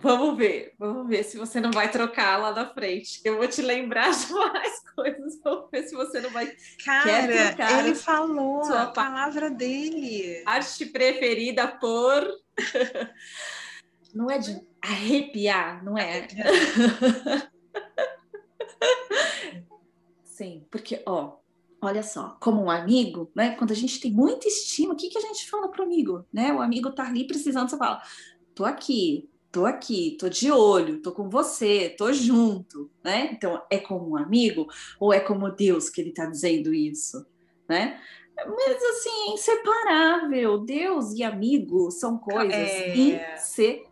Vamos ver, vamos ver se você não vai trocar lá na frente. Eu vou te lembrar de mais coisas. Vamos ver se você não vai. Cara, ele falou a palavra dele. Arte preferida por. Não é de arrepiar, não é? Sim, porque, ó, olha só, como um amigo, né? Quando a gente tem muita estima, o que, que a gente fala pro amigo, né? O amigo tá ali precisando, você fala, tô aqui, tô aqui, tô de olho, tô com você, tô junto, né? Então, é como um amigo ou é como Deus que ele tá dizendo isso, né? Mas assim, é inseparável. Deus e amigo são coisas é... inseparáveis.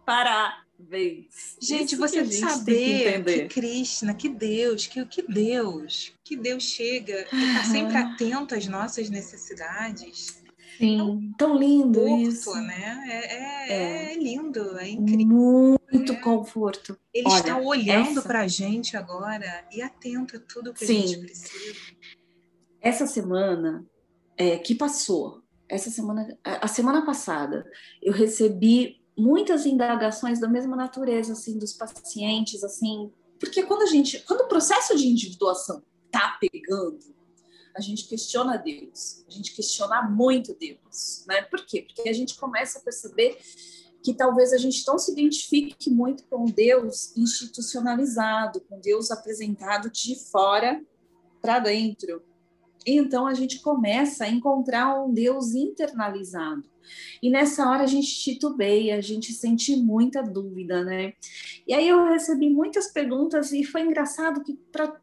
Gente, Isso você gente saber que, que Krishna, que Deus, que, que Deus, que Deus chega e está sempre atento às nossas necessidades. Sim, tão lindo conforto, isso. Né? É, é, é. é, lindo, é incrível. Muito é. conforto. Ele Olha, está olhando para a gente agora e atento a tudo que Sim. a gente precisa. Essa semana é, que passou, essa semana, a semana passada, eu recebi muitas indagações da mesma natureza, assim, dos pacientes, assim, porque quando a gente, quando o processo de individuação tá pegando, a gente questiona Deus, a gente questiona muito Deus, né? Por quê? Porque a gente começa a perceber que talvez a gente não se identifique muito com Deus institucionalizado, com Deus apresentado de fora para dentro, então a gente começa a encontrar um Deus internalizado. E nessa hora a gente titubeia, a gente sente muita dúvida, né? E aí eu recebi muitas perguntas e foi engraçado que para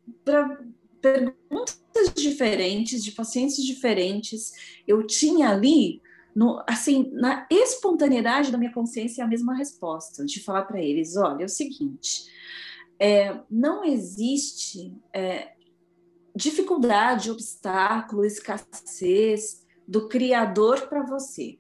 perguntas diferentes, de pacientes diferentes, eu tinha ali, no, assim, na espontaneidade da minha consciência, a mesma resposta, de falar para eles: olha, é o seguinte, é, não existe é, dificuldade, obstáculo, escassez do Criador para você.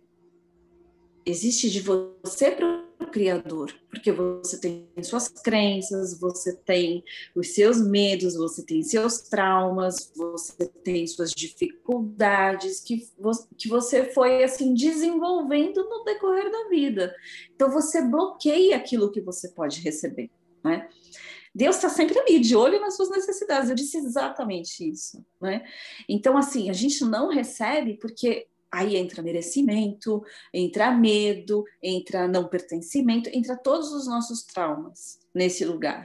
Existe de você para o Criador, porque você tem suas crenças, você tem os seus medos, você tem seus traumas, você tem suas dificuldades que, que você foi assim desenvolvendo no decorrer da vida. Então você bloqueia aquilo que você pode receber. né? Deus está sempre ali, de olho nas suas necessidades. Eu disse exatamente isso, né? Então, assim, a gente não recebe porque aí entra merecimento, entra medo, entra não pertencimento, entra todos os nossos traumas nesse lugar,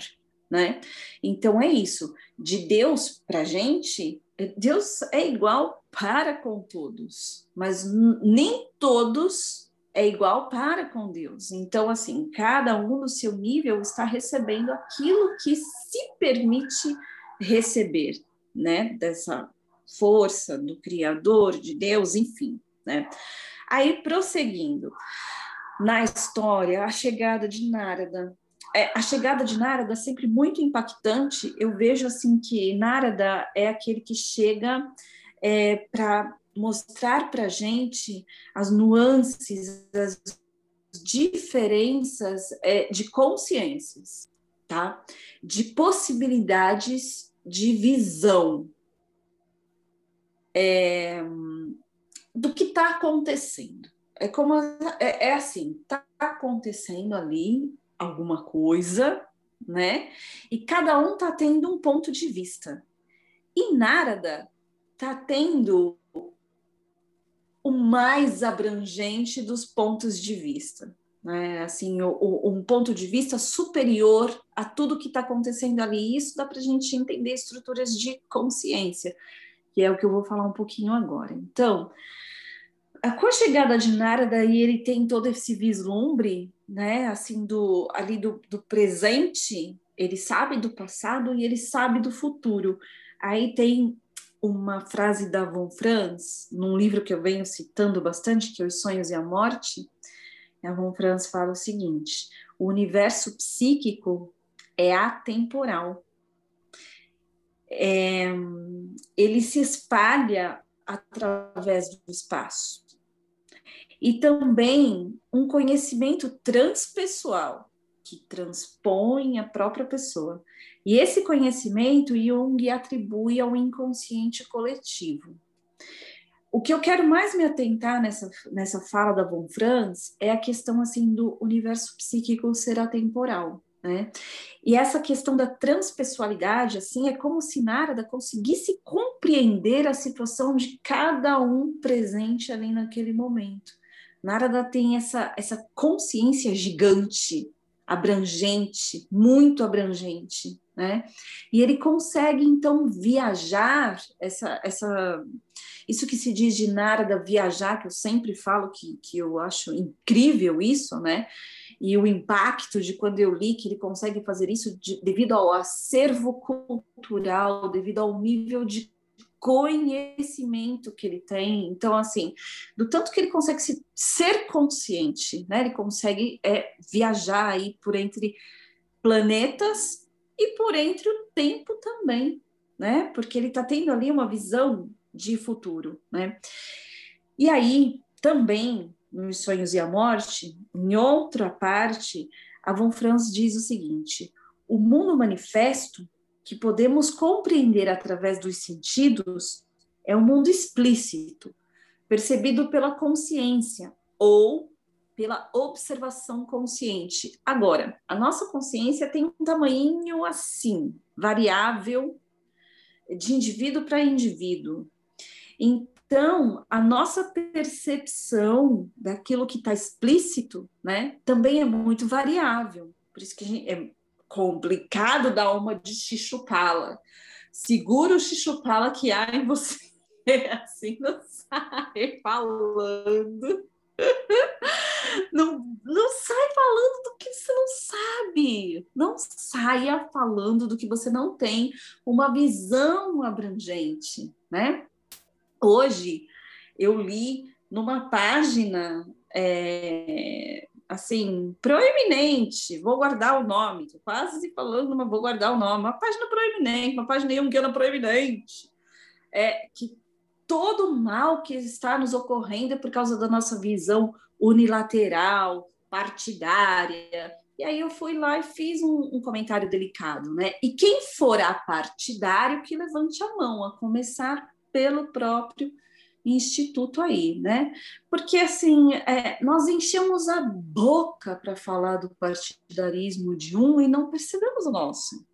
né? Então é isso. De Deus para gente, Deus é igual para com todos, mas nem todos é igual para com Deus. Então, assim, cada um no seu nível está recebendo aquilo que se permite receber, né? Dessa força do Criador, de Deus, enfim, né? Aí, prosseguindo, na história, a chegada de Narada. É, a chegada de Narada é sempre muito impactante. Eu vejo assim que Narada é aquele que chega é, para mostrar para a gente as nuances, as diferenças é, de consciências, tá? De possibilidades de visão é, do que está acontecendo. É como é, é assim, está acontecendo ali alguma coisa, né? E cada um está tendo um ponto de vista. E Narada está tendo o mais abrangente dos pontos de vista. Né? Assim, o, o, um ponto de vista superior a tudo que está acontecendo ali. Isso dá para a gente entender estruturas de consciência, que é o que eu vou falar um pouquinho agora. Então, com a chegada de Narada, e ele tem todo esse vislumbre, né, assim, do, ali do, do presente, ele sabe do passado e ele sabe do futuro. Aí tem uma frase da Von Franz, num livro que eu venho citando bastante, que é Os Sonhos e a Morte, a Von Franz fala o seguinte: o universo psíquico é atemporal. É, ele se espalha através do espaço. E também um conhecimento transpessoal, que transpõe a própria pessoa. E esse conhecimento Jung atribui ao inconsciente coletivo. O que eu quero mais me atentar nessa, nessa fala da Von Franz é a questão assim do universo psíquico ser atemporal. Né? E essa questão da transpessoalidade, assim, é como se Narada conseguisse compreender a situação de cada um presente ali naquele momento. Narada tem essa, essa consciência gigante, abrangente, muito abrangente, né? E ele consegue então viajar essa essa isso que se diz de Narada viajar, que eu sempre falo que, que eu acho incrível isso, né? E o impacto de quando eu li que ele consegue fazer isso de, devido ao acervo cultural, devido ao nível de conhecimento que ele tem. Então, assim, do tanto que ele consegue se, ser consciente, né? Ele consegue é, viajar aí por entre planetas e por entre o tempo também, né? Porque ele está tendo ali uma visão de futuro, né? E aí, também, nos Sonhos e a Morte, em outra parte, a Von Franz diz o seguinte: o mundo manifesto que podemos compreender através dos sentidos é um mundo explícito, percebido pela consciência ou pela observação consciente. Agora, a nossa consciência tem um tamanho assim, variável, de indivíduo para indivíduo. Então, a nossa percepção daquilo que está explícito, né, também é muito variável. Por isso que é complicado dar uma de chichupala. Segura o chichupala que há em você, assim não sai falando. Não, não sai falando do que você não sabe. Não saia falando do que você não tem uma visão abrangente, né? Hoje eu li numa página é, assim proeminente, vou guardar o nome, tô quase falando, mas vou guardar o nome, uma página proeminente, uma página junguiana proeminente, é que todo mal que está nos ocorrendo é por causa da nossa visão unilateral, partidária. E aí eu fui lá e fiz um, um comentário delicado, né? E quem for a partidário que levante a mão, a começar pelo próprio instituto aí, né? Porque assim, é, nós enchemos a boca para falar do partidarismo de um e não percebemos o nosso.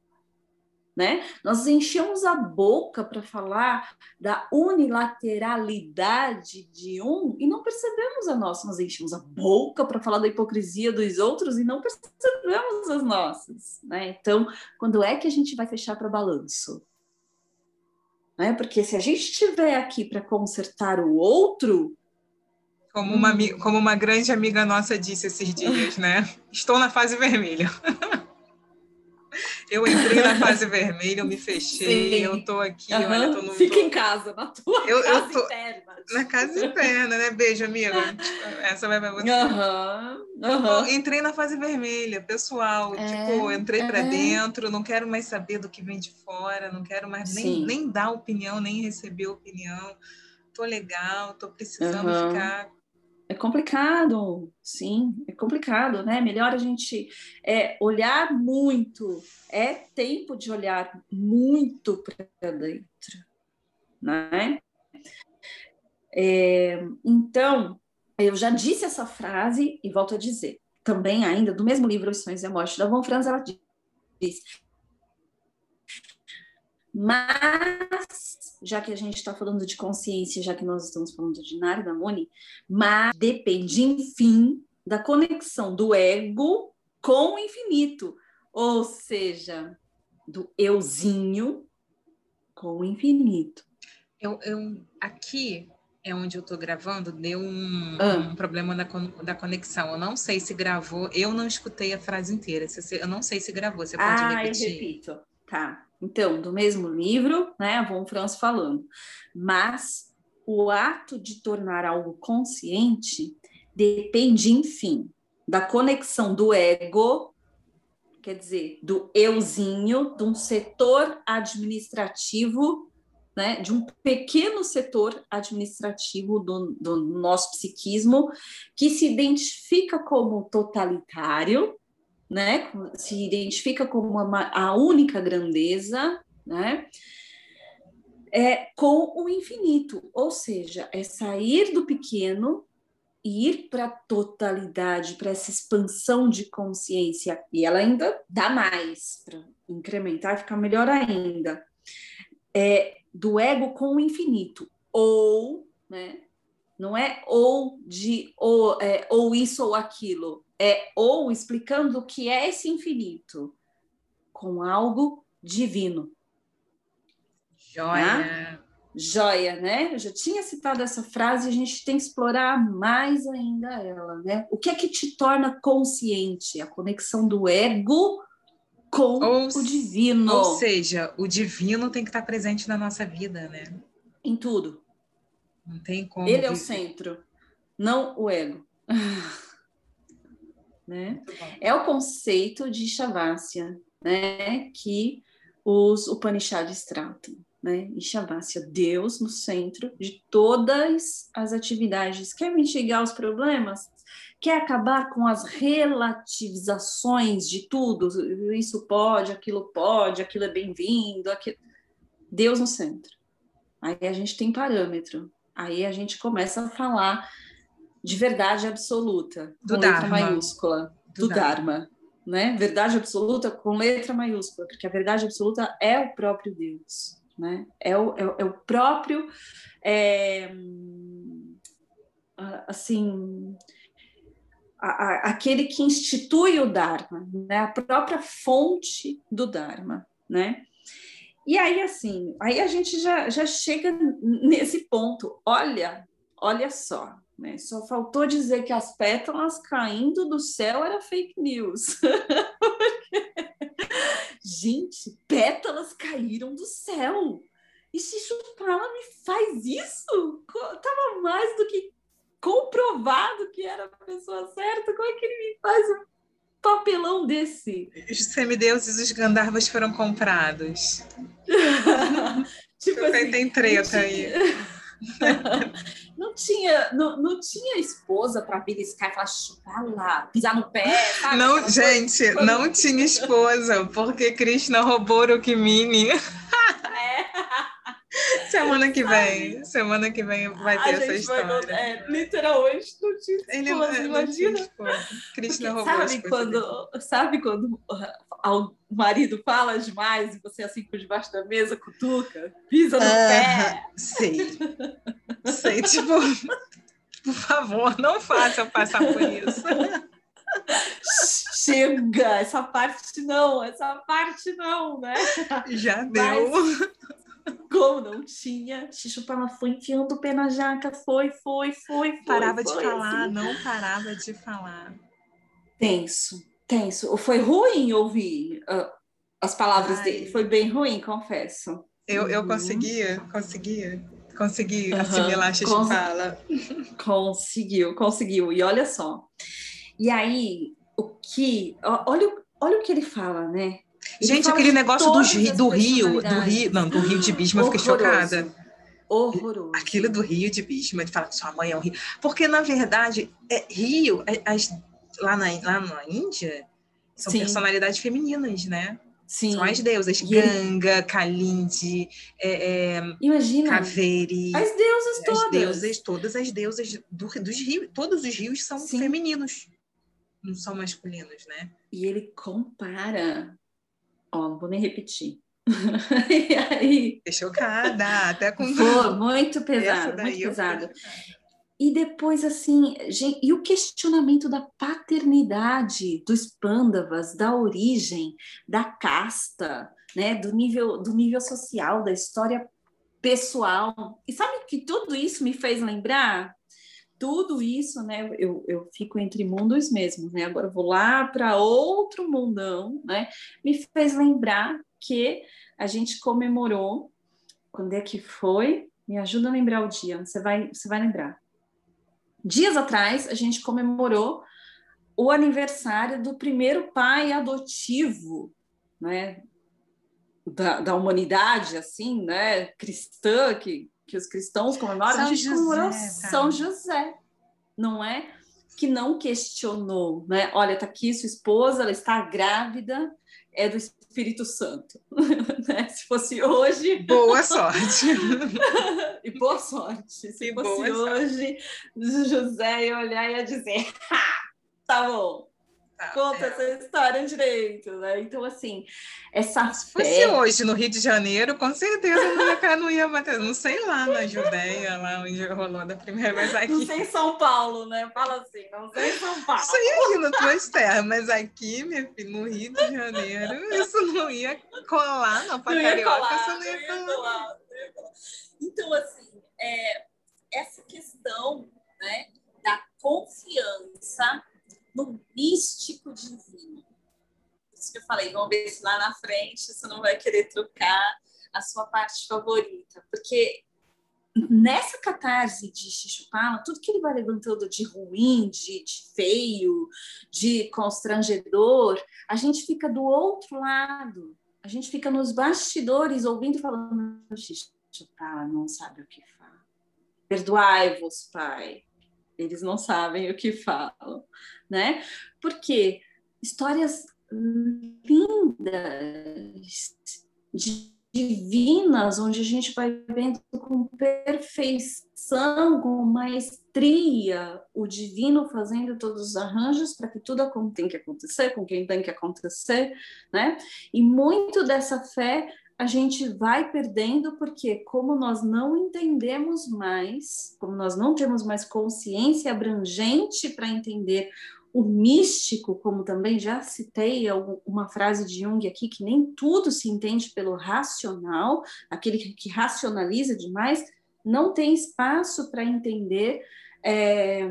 Né? Nós enchemos a boca para falar da unilateralidade de um e não percebemos a nossa. Nós enchemos a boca para falar da hipocrisia dos outros e não percebemos as nossas. Né? Então, quando é que a gente vai fechar para balanço? Né? Porque se a gente estiver aqui para consertar o outro. Como uma, hum. como uma grande amiga nossa disse esses dias, né? Estou na fase vermelha. Eu entrei na fase vermelha, eu me fechei, Sim. eu tô aqui, uhum. olha, tô no. Fica em casa, na tua eu, casa eu tô... interna. Na casa interna, né? Beijo, amiga. Essa vai pra você. Uhum. Uhum. entrei na fase vermelha, pessoal. É, tipo, entrei é. para dentro, não quero mais saber do que vem de fora, não quero mais nem, nem dar opinião, nem receber opinião. Tô legal, tô precisando ficar é complicado, sim, é complicado, né? Melhor a gente é, olhar muito, é tempo de olhar muito para dentro, né? É, então, eu já disse essa frase e volto a dizer, também ainda do mesmo livro Sonhos e a Morte da Von Franz, ela diz mas, já que a gente está falando de consciência, já que nós estamos falando de Narda Muni, mas depende, enfim, da conexão do ego com o infinito, ou seja, do euzinho com o infinito. Eu, eu aqui é onde eu estou gravando, deu um, ah. um, problema da, da conexão. Eu não sei se gravou, eu não escutei a frase inteira. Eu não sei se gravou, você pode ah, repetir? Ah, eu repito. Tá. Então, do mesmo livro, né, Von Franz falando. Mas o ato de tornar algo consciente depende, enfim, da conexão do ego, quer dizer, do euzinho, de um setor administrativo, né, de um pequeno setor administrativo do, do nosso psiquismo, que se identifica como totalitário, né, se identifica como uma, a única grandeza, né, é com o infinito, ou seja, é sair do pequeno e ir para a totalidade, para essa expansão de consciência, e ela ainda dá mais para incrementar, ficar melhor ainda. É do ego com o infinito, ou, né, não é ou de ou, é, ou isso ou aquilo, é, ou explicando o que é esse infinito com algo divino. Joia! Né? Joia, né? Eu já tinha citado essa frase, a gente tem que explorar mais ainda ela, né? O que é que te torna consciente? A conexão do ego com ou, o divino. Ou seja, o divino tem que estar presente na nossa vida, né? Em tudo. Não tem como. Ele é o centro, não o ego. Né? É o conceito de Shavasya, né? que os Upanishads tratam. Né? Ishavasya, Deus no centro de todas as atividades. Quer mitigar os problemas? Quer acabar com as relativizações de tudo? Isso pode, aquilo pode, aquilo é bem-vindo. Aquilo... Deus no centro. Aí a gente tem parâmetro. Aí a gente começa a falar de verdade absoluta, do com Dharma. letra maiúscula, do, do Dharma. Dharma. Né? Verdade absoluta com letra maiúscula, porque a verdade absoluta é o próprio Deus, né? é, o, é, é o próprio, é, assim, a, a, aquele que institui o Dharma, né? a própria fonte do Dharma. Né? E aí, assim, aí a gente já, já chega nesse ponto. Olha, olha só, né? Só faltou dizer que as pétalas caindo do céu era fake news. Gente, pétalas caíram do céu. E se Chupala me faz isso? Tava mais do que comprovado que era a pessoa certa. Como é que ele me faz um papelão desse? Os semideuses e os Gandharvas foram comprados. tipo assim, tem treta aí. não tinha, não, não tinha esposa para beliscar e falar, chupa lá, pisar no pé, sabe? Não, gente, não tinha esposa, porque Krishna roubou o Rukmini. É. semana que vem, semana que vem vai ter essa história. Vai, é, literalmente não tinha Ele é, imagina. Krishna roubou sabe quando, sabe quando o marido fala demais e você assim por debaixo da mesa, cutuca, pisa no uh, pé? Sei. sei, tipo, por favor, não faça eu passar por isso. Chega, essa parte não, essa parte não, né? Já deu. Mas, como não tinha, Xixupala foi enfiando o pé na jaca, foi, foi, foi, foi. Parava foi, de falar, assim. não parava de falar. Tenso, tenso. Foi ruim ouvir uh, as palavras Ai. dele, foi bem ruim, confesso. Eu, eu uhum. conseguia, conseguia, consegui uhum. assimilar Xixupala. Cons conseguiu, conseguiu. E olha só, e aí, o que. Olha, olha o que ele fala, né? Gente, aquele negócio do, do Rio, do Rio, não, do Rio de Bisma, eu fiquei chocada. Horroroso. Aquilo do Rio de Bisma, ele fala que sua mãe é um Rio. Porque, na verdade, é, Rio, é, as, lá, na, lá na Índia, são Sim. personalidades femininas, né? Sim. São as deusas. E Ganga. Kalindi, é, é, Imagina. Kaveri. As deusas todas. As deusas, todas as deusas do, dos rios. Todos os rios são Sim. femininos não são masculinos, né? E ele compara, ó, não vou nem repetir. e aí... chocada, até com. Pô, muito pesado, muito pesado. E depois, assim, gente, e o questionamento da paternidade dos pândavas, da origem, da casta, né, do nível, do nível social, da história pessoal. E sabe que tudo isso me fez lembrar? Tudo isso, né, eu, eu fico entre mundos mesmo, né, agora vou lá para outro mundão, né, me fez lembrar que a gente comemorou, quando é que foi? Me ajuda a lembrar o dia, você vai, você vai lembrar. Dias atrás, a gente comemorou o aniversário do primeiro pai adotivo, né, da, da humanidade, assim, né, cristã, que que os cristãos comemoram, São a gente comemorou São José, não é? Que não questionou, né? Olha, tá aqui sua esposa, ela está grávida, é do Espírito Santo. né? Se fosse hoje. Boa sorte. e boa sorte. Se e fosse hoje, sorte. José ia olhar e ia dizer: tá bom, Tá, Conta é. essa história direito, né? Então, assim, essa Se fosse fé... hoje no Rio de Janeiro, com certeza não ia, não ia bater, não sei lá na Judéia, lá onde rolou da primeira vez aqui. Não sei em São Paulo, né? Fala assim, não sei em São Paulo. Sei aqui nas tuas terras, mas aqui, minha filha, no Rio de Janeiro, isso não ia colar, não. Para carioca, colar, isso não ia colar. colar. Então, assim, é, essa questão né, da confiança no místico divino. Isso que eu falei, vamos ver se lá na frente você não vai querer trocar a sua parte favorita, porque nessa catarse de Xixupala, tudo que ele vai levantando de ruim, de, de, feio, de constrangedor, a gente fica do outro lado, a gente fica nos bastidores ouvindo falando, Xixupala não sabe o que fala. Perdoai-vos, Pai, eles não sabem o que falam, né? Porque histórias lindas, divinas, onde a gente vai vendo com perfeição, com maestria, o divino fazendo todos os arranjos para que tudo tem que acontecer, com quem tem que acontecer, né? E muito dessa fé a gente vai perdendo porque como nós não entendemos mais, como nós não temos mais consciência abrangente para entender o místico, como também já citei uma frase de Jung aqui, que nem tudo se entende pelo racional, aquele que racionaliza demais, não tem espaço para entender é,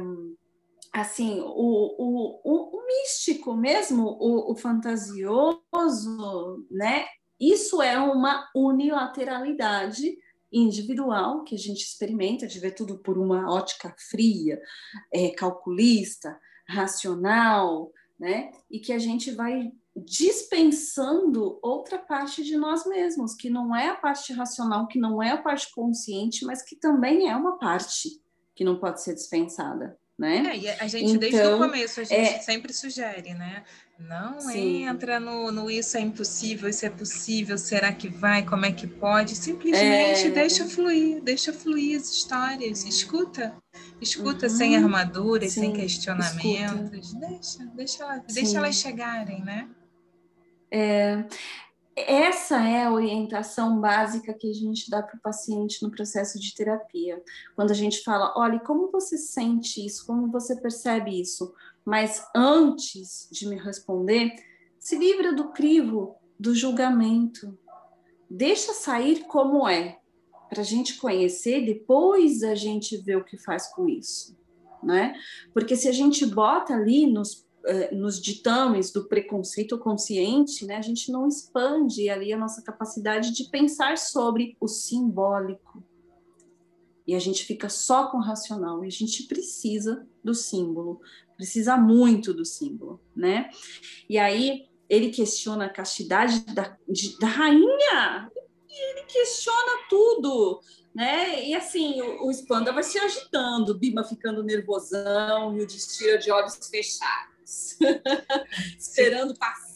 assim o, o, o, o, místico mesmo, o, o fantasioso, né? Isso é uma unilateralidade individual que a gente experimenta de ver tudo por uma ótica fria, é, calculista, racional, né? E que a gente vai dispensando outra parte de nós mesmos, que não é a parte racional, que não é a parte consciente, mas que também é uma parte que não pode ser dispensada, né? É, e a gente, então, desde o então, começo, a gente é... sempre sugere, né? Não Sim. entra no, no isso é impossível, isso é possível, será que vai, como é que pode? Simplesmente é... deixa fluir, deixa fluir as histórias, escuta. Escuta uhum. sem armaduras, Sim. sem questionamentos. Escuta. Deixa, deixa, deixa elas chegarem, né? É, essa é a orientação básica que a gente dá para o paciente no processo de terapia. Quando a gente fala, olha, como você sente isso? Como você percebe isso? Mas antes de me responder, se livra do crivo do julgamento. Deixa sair como é, para a gente conhecer, depois a gente vê o que faz com isso. Né? Porque se a gente bota ali nos nos ditames do preconceito consciente, né, a gente não expande ali a nossa capacidade de pensar sobre o simbólico. E a gente fica só com o racional, e a gente precisa do símbolo, precisa muito do símbolo, né? E aí ele questiona a castidade da, de, da rainha, e ele questiona tudo, né? E assim, o, o Spanda vai se agitando, Bima ficando nervosão, e o Destira de olhos fechados esperando passar.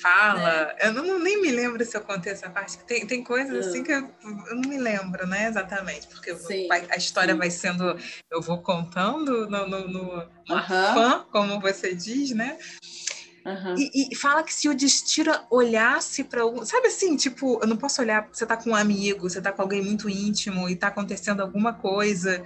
Fala, né? eu não, nem me lembro se eu contei essa parte. Tem, tem coisas assim que eu, eu, não me lembro, né, exatamente, porque a história sim. vai sendo, eu vou contando no, no, no fã, como você diz, né? Uhum. E, e, fala que se o Destira olhasse para algum. Sabe assim, tipo, eu não posso olhar, você tá com um amigo, você tá com alguém muito íntimo e tá acontecendo alguma coisa.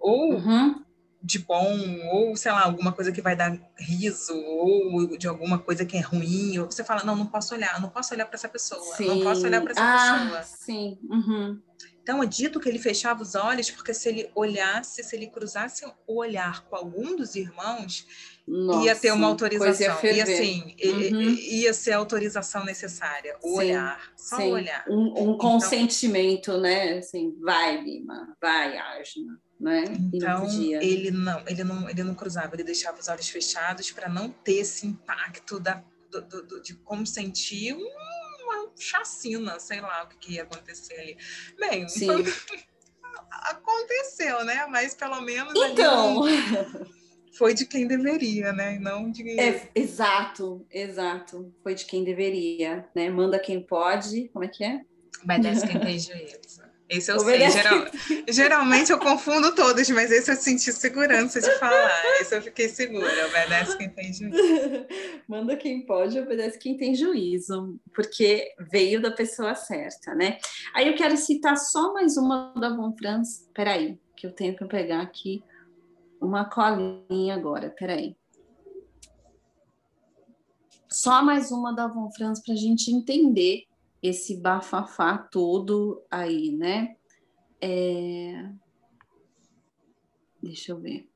Ou uhum de bom, ou sei lá, alguma coisa que vai dar riso, ou de alguma coisa que é ruim, ou você fala, não, não posso olhar, não posso olhar para essa pessoa, sim. não posso olhar para essa ah, pessoa. Sim. Uhum. Então é dito que ele fechava os olhos, porque se ele olhasse, se ele cruzasse o olhar com algum dos irmãos, Nossa, ia ter uma autorização. E assim, uhum. ia ser a autorização necessária, o sim, olhar, só sim. o olhar. Um, um então, consentimento, né? Assim, vai, Lima, vai, Arjuna né? Então não ele não, ele não, ele não cruzava, ele deixava os olhos fechados para não ter esse impacto da, do, do, de como sentir uma chacina, sei lá o que, que ia acontecer ali. Bem, Sim. aconteceu, né? Mas pelo menos então foi de quem deveria, né? Não de é, exato, exato, foi de quem deveria, né? Manda quem pode, como é que é? Obedece quem tem juízo. Esse eu Obedece. sei. Geral, geralmente eu confundo todos, mas esse eu senti segurança de falar. Esse eu fiquei segura. Obedece quem tem juízo. Manda quem pode, obedece quem tem juízo, porque veio da pessoa certa, né? Aí eu quero citar só mais uma da Von Franz. Peraí, que eu tenho que pegar aqui uma colinha agora. Peraí. Só mais uma da Von Franz para a gente entender esse bafafá todo aí, né? É... Deixa eu ver.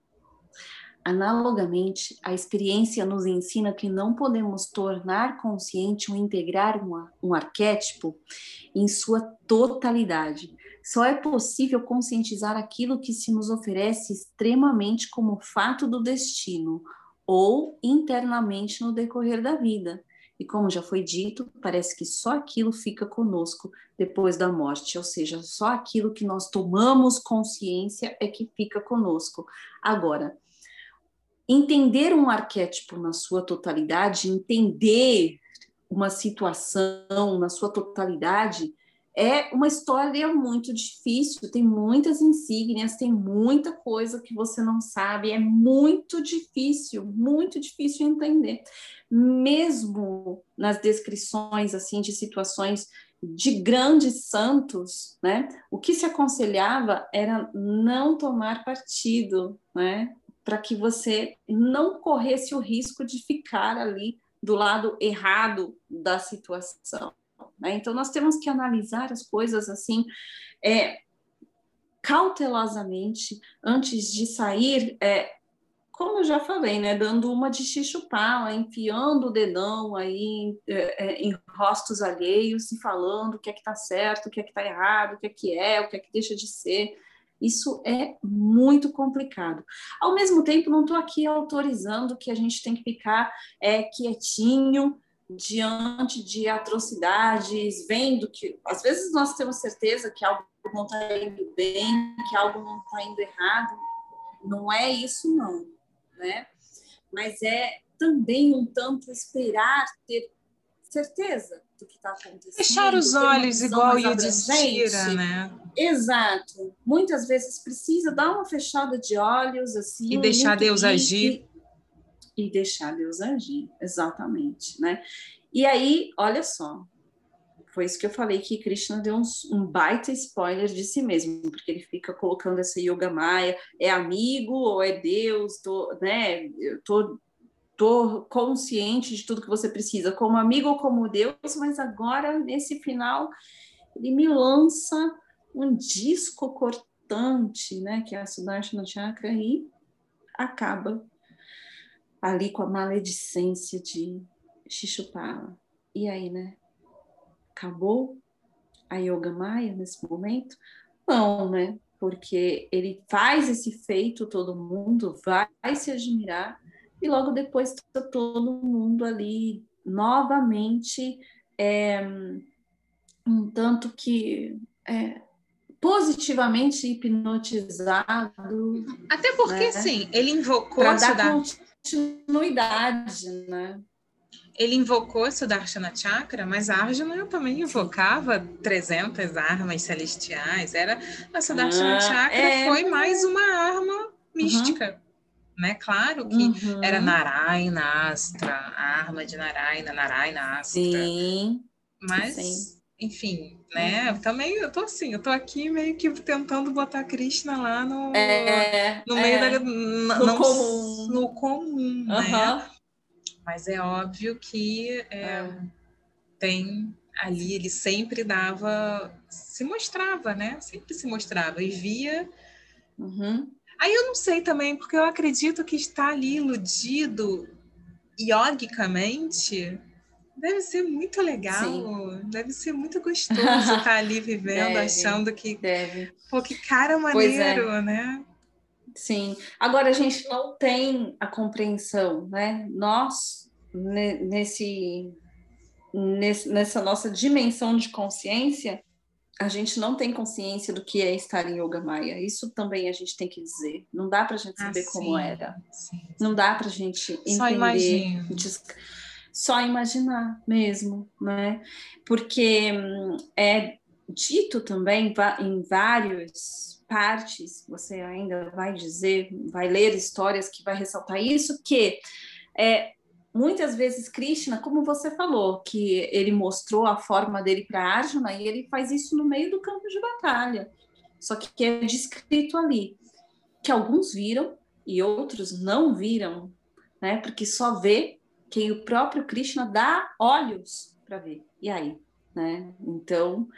Analogamente, a experiência nos ensina que não podemos tornar consciente ou integrar um, um arquétipo em sua totalidade. Só é possível conscientizar aquilo que se nos oferece extremamente como fato do destino ou internamente no decorrer da vida e como já foi dito, parece que só aquilo fica conosco depois da morte, ou seja, só aquilo que nós tomamos consciência é que fica conosco. Agora, entender um arquétipo na sua totalidade, entender uma situação na sua totalidade, é uma história muito difícil, tem muitas insígnias, tem muita coisa que você não sabe, é muito difícil, muito difícil entender. Mesmo nas descrições assim de situações de grandes santos, né? O que se aconselhava era não tomar partido, né? Para que você não corresse o risco de ficar ali do lado errado da situação. Né? Então, nós temos que analisar as coisas assim, é, cautelosamente, antes de sair, é, como eu já falei, né, dando uma de chichupala, enfiando o dedão aí é, é, em rostos alheios e falando o que é que está certo, o que é que está errado, o que é que é, o que é que deixa de ser. Isso é muito complicado. Ao mesmo tempo, não estou aqui autorizando que a gente tem que ficar é, quietinho, diante de atrocidades, vendo que às vezes nós temos certeza que algo não está indo bem, que algo não está indo errado, não é isso não, né? Mas é também um tanto esperar ter certeza do que está acontecendo. Fechar os olhos igual Yudhishthira, né? Exato. Muitas vezes precisa dar uma fechada de olhos assim e deixar Deus agir e deixar Deus agir, exatamente, né? E aí, olha só, foi isso que eu falei que Krishna deu um, baita spoiler de si mesmo, porque ele fica colocando essa yoga maya, é amigo ou é Deus, tô, né? Eu tô, tô consciente de tudo que você precisa, como amigo ou como Deus, mas agora nesse final ele me lança um disco cortante, né? Que é a Sudarshana Chakra e acaba ali com a maledicência de Shishupala. E aí, né? Acabou a Yoga Maya nesse momento? Não, né? Porque ele faz esse feito, todo mundo vai se admirar, e logo depois está todo mundo ali novamente é, um tanto que é, positivamente hipnotizado. Até porque, né? assim, ele invocou a dar continuidade, né? Ele invocou Sudarshana Chakra, mas a Arjuna também invocava 300 armas celestiais. Era a Sudarshana ah, Chakra é... foi mais uma arma mística. Uhum. Né? Claro que uhum. era Narayana Astra, a arma de Narayana, Narayana Astra. Sim. Mas, Sim. Enfim, né? Uhum. Também eu tô assim, eu tô aqui meio que tentando botar Krishna lá no, é, no meio é, da. No não, comum. No comum, né? Mas é óbvio que é, é, tem ali, ele sempre dava, se mostrava, né? Sempre se mostrava e via. Uhum. Aí eu não sei também, porque eu acredito que está ali iludido yogicamente Deve ser muito legal, Sim. deve ser muito gostoso estar ali vivendo, deve, achando que. Deve. Pô, que cara é. maneiro, é. né? Sim. Agora a gente não tem a compreensão, né? Nós, nesse, nesse, nessa nossa dimensão de consciência, a gente não tem consciência do que é estar em Yoga Maya. Isso também a gente tem que dizer. Não dá para a gente saber ah, como era. Sim, sim. Não dá para a gente entender. Só imagino só imaginar mesmo, né? Porque hum, é dito também em várias partes, você ainda vai dizer, vai ler histórias que vai ressaltar isso, que é, muitas vezes Krishna, como você falou, que ele mostrou a forma dele para Arjuna e ele faz isso no meio do campo de batalha. Só que é descrito ali que alguns viram e outros não viram, né? Porque só vê que o próprio Krishna dá olhos para ver. E aí, né? Então,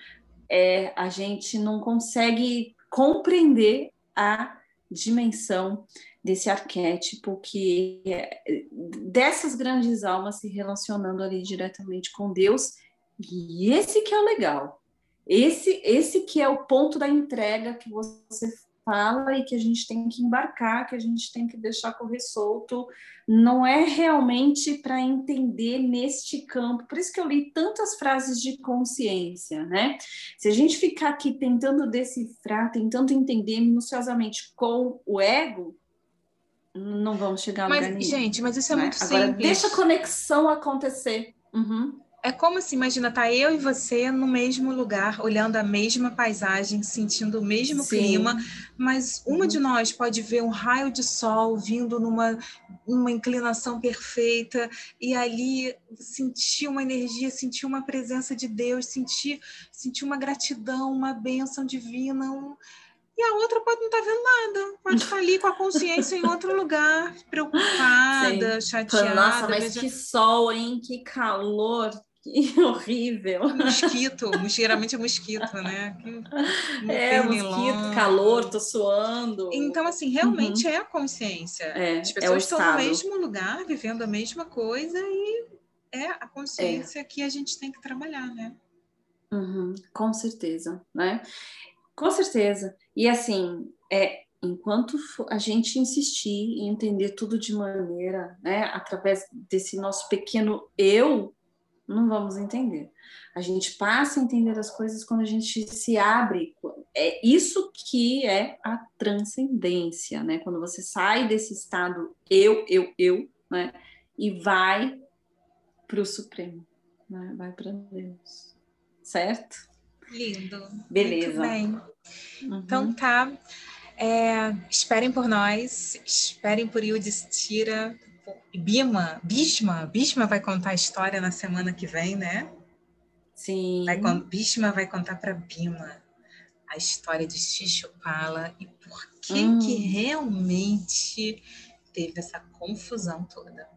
é, a gente não consegue compreender a dimensão desse arquétipo que é, dessas grandes almas se relacionando ali diretamente com Deus. E esse que é o legal. Esse esse que é o ponto da entrega que você fala e que a gente tem que embarcar, que a gente tem que deixar correr solto, não é realmente para entender neste campo. Por isso que eu li tantas frases de consciência, né? Se a gente ficar aqui tentando decifrar, tentando entender minuciosamente com o ego, não vamos chegar a mas, lugar nenhum. Gente, mas isso é né? muito Agora, simples. deixa a conexão acontecer. Uhum. É como se, imagina, tá eu e você no mesmo lugar, olhando a mesma paisagem, sentindo o mesmo Sim. clima, mas uma uhum. de nós pode ver um raio de sol vindo numa uma inclinação perfeita e ali sentir uma energia, sentir uma presença de Deus, sentir, sentir uma gratidão, uma bênção divina, um... e a outra pode não estar tá vendo nada, pode estar ali com a consciência em outro lugar, preocupada, Sim. chateada. Nossa, mas que sol, hein? Que calor! Que horrível. Mosquito, geralmente é mosquito, né? Que, é, mosquito, calor, tô suando. Então, assim, realmente uhum. é a consciência. É, As pessoas é estão no mesmo lugar, vivendo a mesma coisa e é a consciência é. que a gente tem que trabalhar, né? Uhum, com certeza, né? Com certeza. E assim, é, enquanto a gente insistir em entender tudo de maneira, né, através desse nosso pequeno eu, não vamos entender. A gente passa a entender as coisas quando a gente se abre. É isso que é a transcendência, né? Quando você sai desse estado eu, eu, eu, né? E vai para o Supremo, né? Vai para Deus, certo? Lindo. Beleza. Muito bem. Uhum. Então tá. É, esperem por nós, esperem por Yudhishthira, Bima, Bishma, Bishma vai contar a história na semana que vem, né? Sim. Vai, Bishma vai contar para Bima a história de Shishupala e por que hum. que realmente teve essa confusão toda.